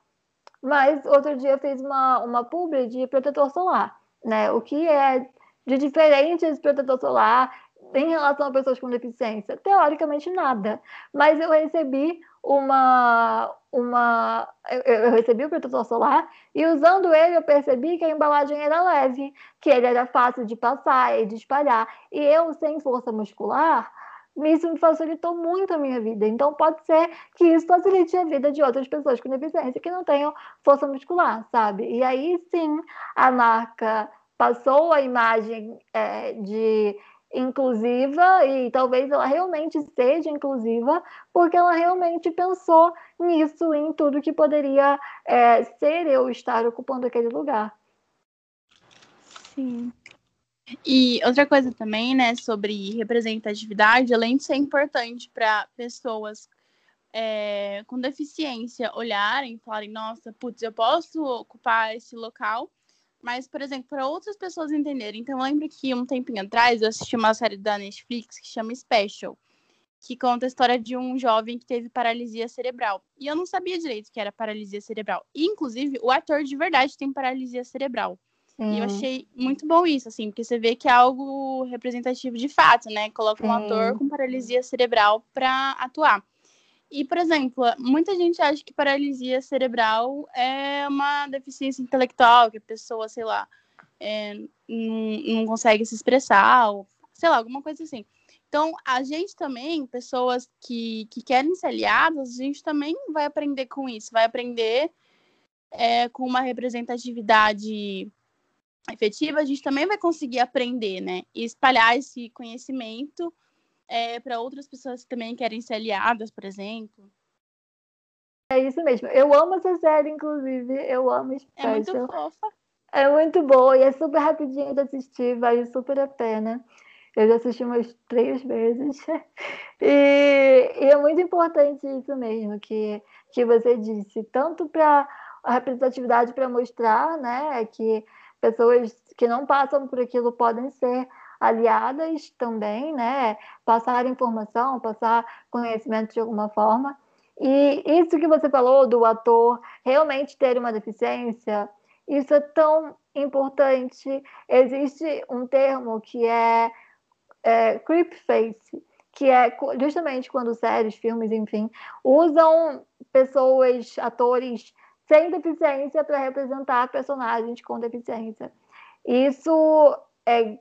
C: mas outro dia fiz uma, uma publi de protetor solar, né? O que é de diferente esse protetor solar em relação a pessoas com deficiência? Teoricamente, nada. Mas eu recebi uma. uma eu, eu recebi o protetor solar e usando ele eu percebi que a embalagem era leve, que ele era fácil de passar e de espalhar. E eu, sem força muscular, isso me facilitou muito a minha vida. Então, pode ser que isso facilite a vida de outras pessoas com deficiência que não tenham força muscular, sabe? E aí sim, a marca passou a imagem é, de inclusiva e talvez ela realmente seja inclusiva porque ela realmente pensou nisso em tudo que poderia é, ser eu estar ocupando aquele lugar.
B: Sim.
A: E outra coisa também, né, sobre representatividade, além de ser importante para pessoas é, com deficiência olharem e falarem, nossa, putz, eu posso ocupar esse local, mas, por exemplo, para outras pessoas entenderem. Então, eu lembro que um tempinho atrás eu assisti uma série da Netflix que chama Special, que conta a história de um jovem que teve paralisia cerebral. E eu não sabia direito que era paralisia cerebral. E, inclusive, o ator de verdade tem paralisia cerebral. E eu achei muito bom isso, assim, porque você vê que é algo representativo de fato, né? Coloca um ator com paralisia cerebral para atuar. E, por exemplo, muita gente acha que paralisia cerebral é uma deficiência intelectual, que a pessoa, sei lá, é, não, não consegue se expressar, ou sei lá, alguma coisa assim. Então, a gente também, pessoas que, que querem ser aliadas, a gente também vai aprender com isso, vai aprender é, com uma representatividade efetiva, a gente também vai conseguir aprender, né? E espalhar esse conhecimento é, para outras pessoas que também querem ser aliadas, por exemplo.
C: É isso mesmo. Eu amo essa série, inclusive. Eu amo
A: Special. É muito fofa.
C: É muito boa e é super rapidinho de assistir, vale super a pena. Eu já assisti umas três vezes. E, e é muito importante isso mesmo, que, que você disse, tanto para a representatividade para mostrar né, que pessoas que não passam por aquilo podem ser aliadas também, né? Passar informação, passar conhecimento de alguma forma. E isso que você falou do ator realmente ter uma deficiência, isso é tão importante. Existe um termo que é, é creep face, que é justamente quando séries, filmes, enfim, usam pessoas, atores sem deficiência para representar personagens com deficiência. Isso é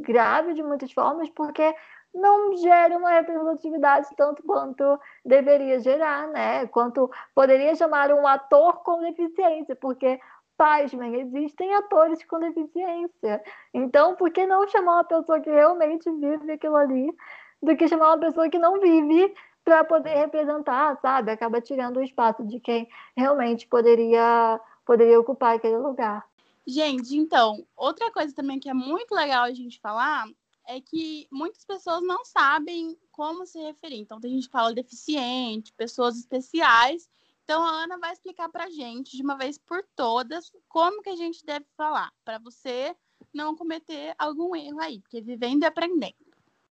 C: grave de muitas formas, porque não gera uma representatividade tanto quanto deveria gerar, né? Quanto poderia chamar um ator com deficiência, porque, pasmem, existem atores com deficiência. Então, por que não chamar uma pessoa que realmente vive aquilo ali, do que chamar uma pessoa que não vive para poder representar, sabe? Acaba tirando o espaço de quem realmente poderia, poderia ocupar aquele lugar.
A: Gente, então, outra coisa também que é muito legal a gente falar é que muitas pessoas não sabem como se referir. Então, tem gente que fala deficiente, pessoas especiais. Então, a Ana vai explicar pra gente, de uma vez por todas, como que a gente deve falar, para você não cometer algum erro aí, porque vivendo e aprendendo.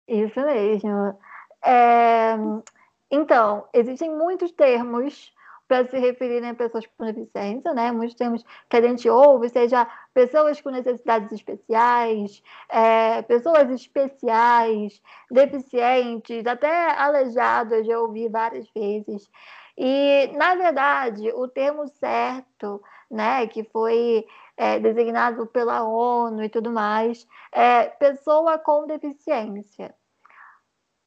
C: Isso mesmo. É... Então, existem muitos termos para se referirem a pessoas com deficiência, né? Muitos termos que a gente ouve, seja pessoas com necessidades especiais, é, pessoas especiais, deficientes, até aleijados, já ouvi várias vezes. E, na verdade, o termo certo, né, que foi é, designado pela ONU e tudo mais, é pessoa com deficiência.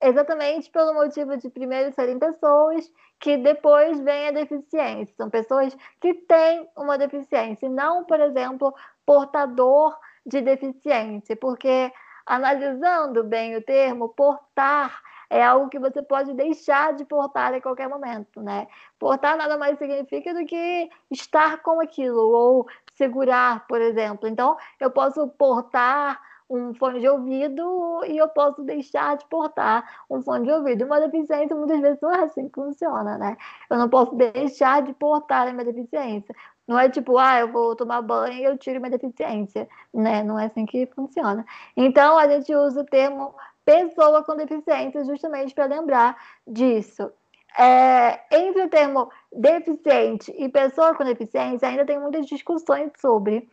C: Exatamente pelo motivo de primeiro serem pessoas que depois vem a deficiência. São pessoas que têm uma deficiência, não, por exemplo, portador de deficiência, porque analisando bem o termo, portar é algo que você pode deixar de portar a qualquer momento, né? Portar nada mais significa do que estar com aquilo ou segurar, por exemplo. Então, eu posso portar um fone de ouvido e eu posso deixar de portar um fone de ouvido. Uma deficiência muitas vezes não é assim que funciona, né? Eu não posso deixar de portar a minha deficiência. Não é tipo, ah, eu vou tomar banho e eu tiro minha deficiência, né? Não é assim que funciona. Então, a gente usa o termo pessoa com deficiência justamente para lembrar disso. É, entre o termo deficiente e pessoa com deficiência, ainda tem muitas discussões sobre.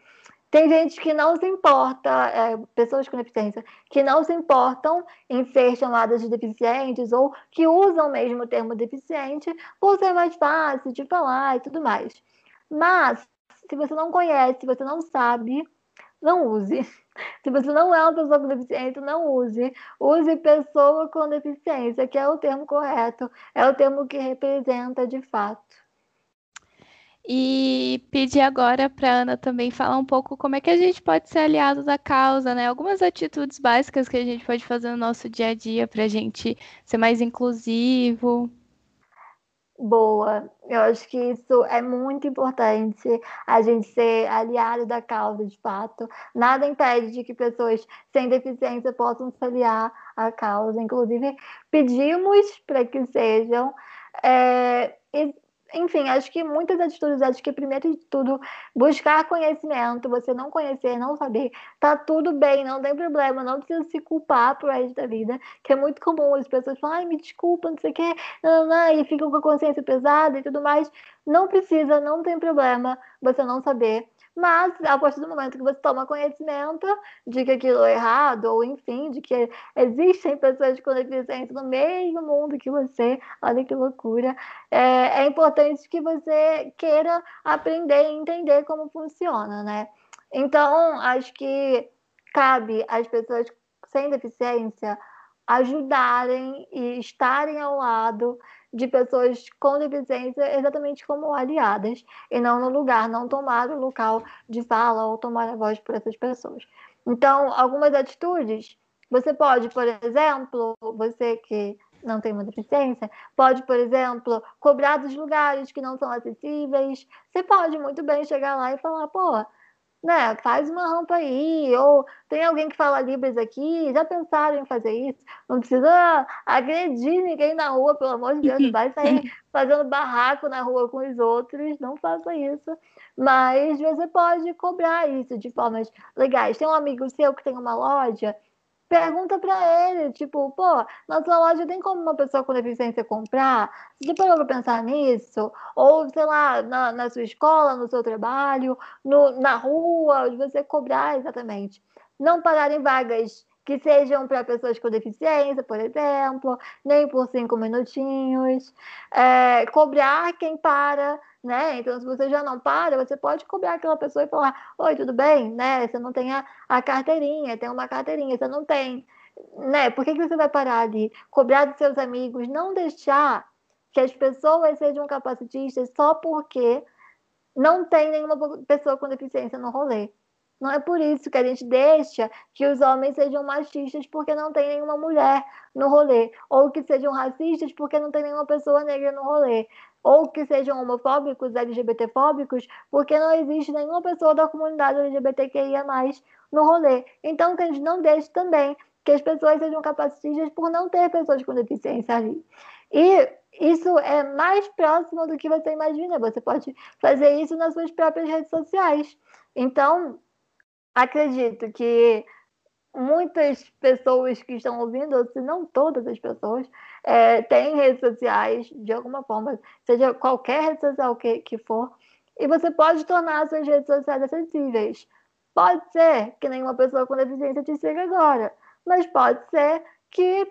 C: Tem gente que não se importa, é, pessoas com deficiência, que não se importam em ser chamadas de deficientes ou que usam mesmo o termo deficiente por ser mais fácil de falar e tudo mais. Mas, se você não conhece, se você não sabe, não use. Se você não é uma pessoa com deficiência, não use. Use pessoa com deficiência, que é o termo correto, é o termo que representa de fato.
B: E pedir agora para Ana também falar um pouco como é que a gente pode ser aliado da causa, né? Algumas atitudes básicas que a gente pode fazer no nosso dia a dia para a gente ser mais inclusivo.
C: boa. Eu acho que isso é muito importante, a gente ser aliado da causa, de fato. Nada impede de que pessoas sem deficiência possam se aliar à causa. Inclusive, pedimos para que sejam. É, enfim, acho que muitas atitudes, acho que primeiro de tudo, buscar conhecimento, você não conhecer, não saber, tá tudo bem, não tem problema, não precisa se culpar pro resto da vida, que é muito comum as pessoas falam, me desculpa, não sei o não, e ficam com a consciência pesada e tudo mais. Não precisa, não tem problema você não saber. Mas, a partir do momento que você toma conhecimento de que aquilo é errado, ou enfim, de que existem pessoas com deficiência no mesmo mundo que você, olha que loucura, é, é importante que você queira aprender e entender como funciona, né? Então, acho que cabe às pessoas sem deficiência ajudarem e estarem ao lado de pessoas com deficiência exatamente como aliadas e não no lugar, não tomar o local de fala ou tomar a voz por essas pessoas. Então, algumas atitudes, você pode, por exemplo, você que não tem uma deficiência, pode, por exemplo, cobrar dos lugares que não são acessíveis. Você pode muito bem chegar lá e falar, pô, né, faz uma rampa aí, ou tem alguém que fala Libras aqui, já pensaram em fazer isso? Não precisa agredir ninguém na rua, pelo amor de Deus, vai sair fazendo barraco na rua com os outros, não faça isso. Mas você pode cobrar isso de formas legais. Tem um amigo seu que tem uma loja, pergunta para ele, tipo, pô, na sua loja tem como uma pessoa com deficiência comprar? Você já parou pensar nisso? Ou, sei lá, na, na sua escola, no seu trabalho, no, na rua, você cobrar exatamente. Não pagarem vagas que sejam para pessoas com deficiência, por exemplo, nem por cinco minutinhos. É, cobrar quem para né? Então, se você já não para, você pode cobrar aquela pessoa e falar: Oi, tudo bem? Né? Você não tem a, a carteirinha, tem uma carteirinha, você não tem. Né? Por que, que você vai parar ali? Cobrar dos seus amigos, não deixar que as pessoas sejam capacitistas só porque não tem nenhuma pessoa com deficiência no rolê. Não é por isso que a gente deixa que os homens sejam machistas porque não tem nenhuma mulher no rolê, ou que sejam racistas porque não tem nenhuma pessoa negra no rolê ou que sejam homofóbicos, LGBTfóbicos, porque não existe nenhuma pessoa da comunidade LGBTQIA+, no rolê. Então, que a gente não deixe também que as pessoas sejam capacitistas por não ter pessoas com deficiência ali. E isso é mais próximo do que você imagina. Você pode fazer isso nas suas próprias redes sociais. Então, acredito que muitas pessoas que estão ouvindo, ou se não todas as pessoas, é, têm redes sociais de alguma forma, seja qualquer rede social que, que for, e você pode tornar suas redes sociais acessíveis. Pode ser que nenhuma pessoa com deficiência te siga agora, mas pode ser que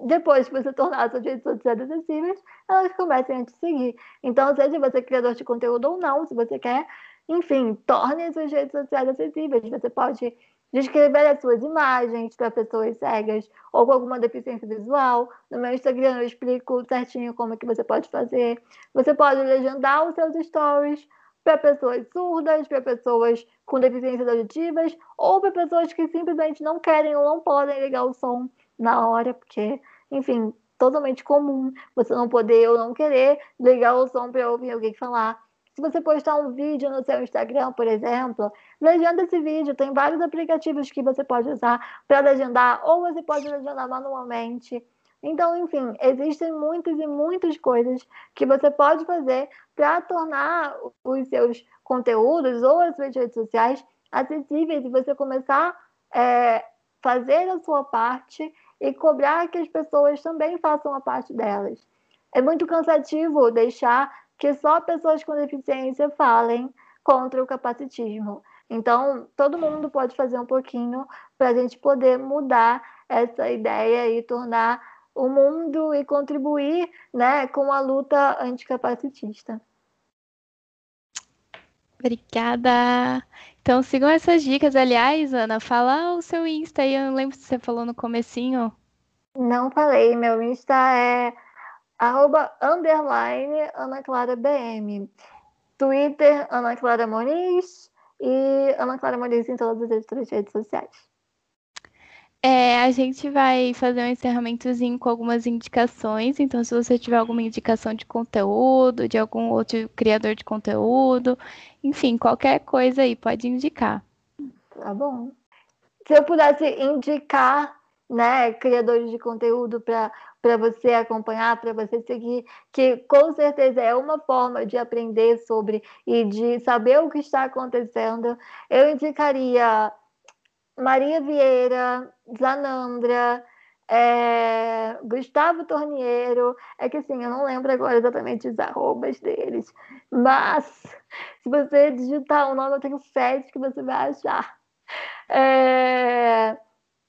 C: depois que você tornar suas redes sociais acessíveis, elas comecem a te seguir. Então, seja você criador de conteúdo ou não, se você quer, enfim, torne as suas redes sociais acessíveis. Você pode descrever as suas imagens para pessoas cegas ou com alguma deficiência visual. No meu Instagram eu explico certinho como é que você pode fazer. Você pode legendar os seus stories para pessoas surdas, para pessoas com deficiências auditivas ou para pessoas que simplesmente não querem ou não podem ligar o som na hora, porque, enfim, totalmente comum você não poder ou não querer ligar o som para ouvir alguém falar. Se você postar um vídeo no seu Instagram, por exemplo, legenda esse vídeo. Tem vários aplicativos que você pode usar para legendar, ou você pode legendar manualmente. Então, enfim, existem muitas e muitas coisas que você pode fazer para tornar os seus conteúdos ou as suas redes sociais acessíveis e você começar a é, fazer a sua parte e cobrar que as pessoas também façam a parte delas. É muito cansativo deixar que só pessoas com deficiência falem contra o capacitismo. Então, todo mundo pode fazer um pouquinho para a gente poder mudar essa ideia e tornar o mundo e contribuir né, com a luta anticapacitista.
B: Obrigada. Então sigam essas dicas. Aliás, Ana, fala o seu Insta aí. Eu não lembro se você falou no comecinho.
C: Não falei. Meu Insta é arroba underline Ana Clara BM. Twitter, Ana Clara Moniz e Ana Clara Moniz em todas as outras redes sociais.
B: É, a gente vai fazer um encerramentozinho com algumas indicações. Então, se você tiver alguma indicação de conteúdo, de algum outro criador de conteúdo, enfim, qualquer coisa aí, pode indicar.
C: Tá bom. Se eu pudesse indicar, né, criadores de conteúdo para você acompanhar, para você seguir, que com certeza é uma forma de aprender sobre e de saber o que está acontecendo. Eu indicaria Maria Vieira, Zanandra, é, Gustavo Torniero, é que assim, eu não lembro agora exatamente os arrobas deles, mas se você digitar o nome, eu tenho sete que você vai achar. É...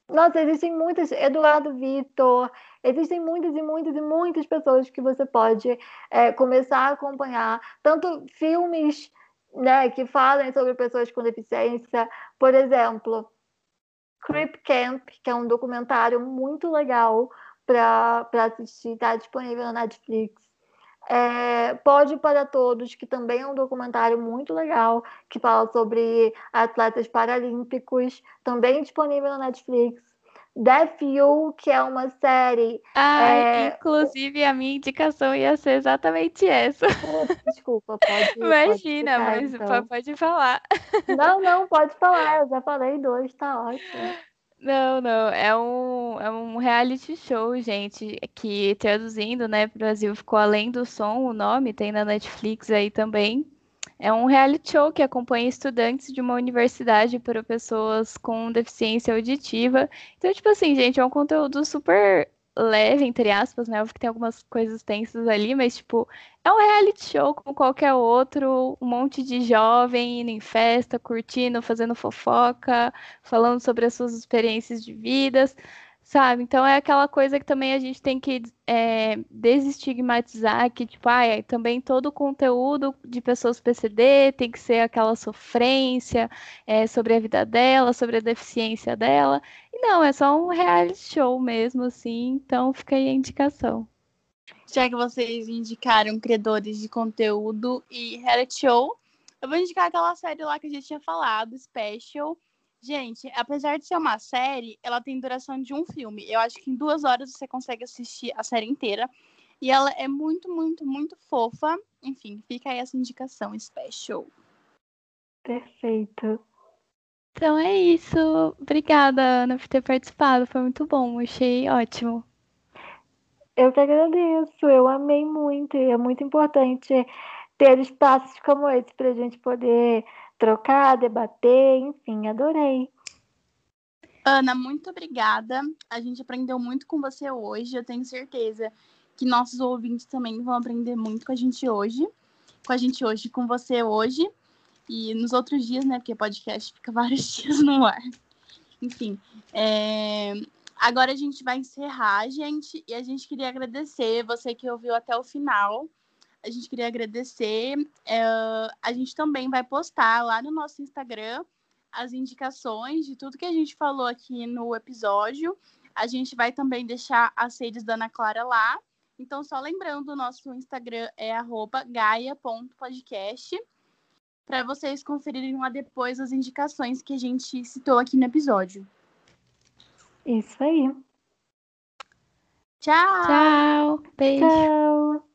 C: Nossa, existem muitas, Eduardo Vitor, existem muitas e muitas e muitas pessoas que você pode é, começar a acompanhar, tanto filmes né, que falem sobre pessoas com deficiência, por exemplo, Creep Camp, que é um documentário muito legal para assistir, está disponível na Netflix. É, Pode para Todos, que também é um documentário muito legal, que fala sobre atletas paralímpicos, também disponível na Netflix. Death You, que é uma série.
B: Ah, é... inclusive a minha indicação ia ser exatamente essa.
C: Desculpa, pode.
B: Imagina,
C: pode
B: mas então. pode falar.
C: Não, não, pode falar. Eu já falei dois, tá ótimo.
B: Não, não, é um, é um reality show, gente, que traduzindo, né, para o Brasil ficou Além do Som, o nome, tem na Netflix aí também. É um reality show que acompanha estudantes de uma universidade para pessoas com deficiência auditiva. Então, tipo assim, gente, é um conteúdo super leve, entre aspas, né? Porque tem algumas coisas tensas ali, mas, tipo, é um reality show como qualquer outro. Um monte de jovem indo em festa, curtindo, fazendo fofoca, falando sobre as suas experiências de vidas sabe? Então é aquela coisa que também a gente tem que é, desestigmatizar, que tipo, ah, é, também todo o conteúdo de pessoas PCD tem que ser aquela sofrência é, sobre a vida dela, sobre a deficiência dela. E não, é só um reality show mesmo, assim, então fica aí a indicação.
A: Já que vocês indicaram criadores de conteúdo e reality show, eu vou indicar aquela série lá que a gente tinha falado, Special, Gente, apesar de ser uma série, ela tem duração de um filme. Eu acho que em duas horas você consegue assistir a série inteira. E ela é muito, muito, muito fofa. Enfim, fica aí essa indicação special.
C: Perfeito.
B: Então é isso. Obrigada, Ana, por ter participado. Foi muito bom. Achei ótimo.
C: Eu que agradeço. Eu amei muito. E é muito importante ter espaços como esse para a gente poder trocar, debater, enfim, adorei.
A: Ana, muito obrigada. A gente aprendeu muito com você hoje. Eu tenho certeza que nossos ouvintes também vão aprender muito com a gente hoje. Com a gente hoje, com você hoje. E nos outros dias, né? Porque podcast fica vários dias no ar. Enfim. É... Agora a gente vai encerrar, gente. E a gente queria agradecer você que ouviu até o final a gente queria agradecer. É, a gente também vai postar lá no nosso Instagram as indicações de tudo que a gente falou aqui no episódio. A gente vai também deixar as redes da Ana Clara lá. Então, só lembrando, o nosso Instagram é gaia.podcast para vocês conferirem lá depois as indicações que a gente citou aqui no episódio.
C: Isso aí.
A: Tchau.
B: Tchau. Beijo.
C: Tchau.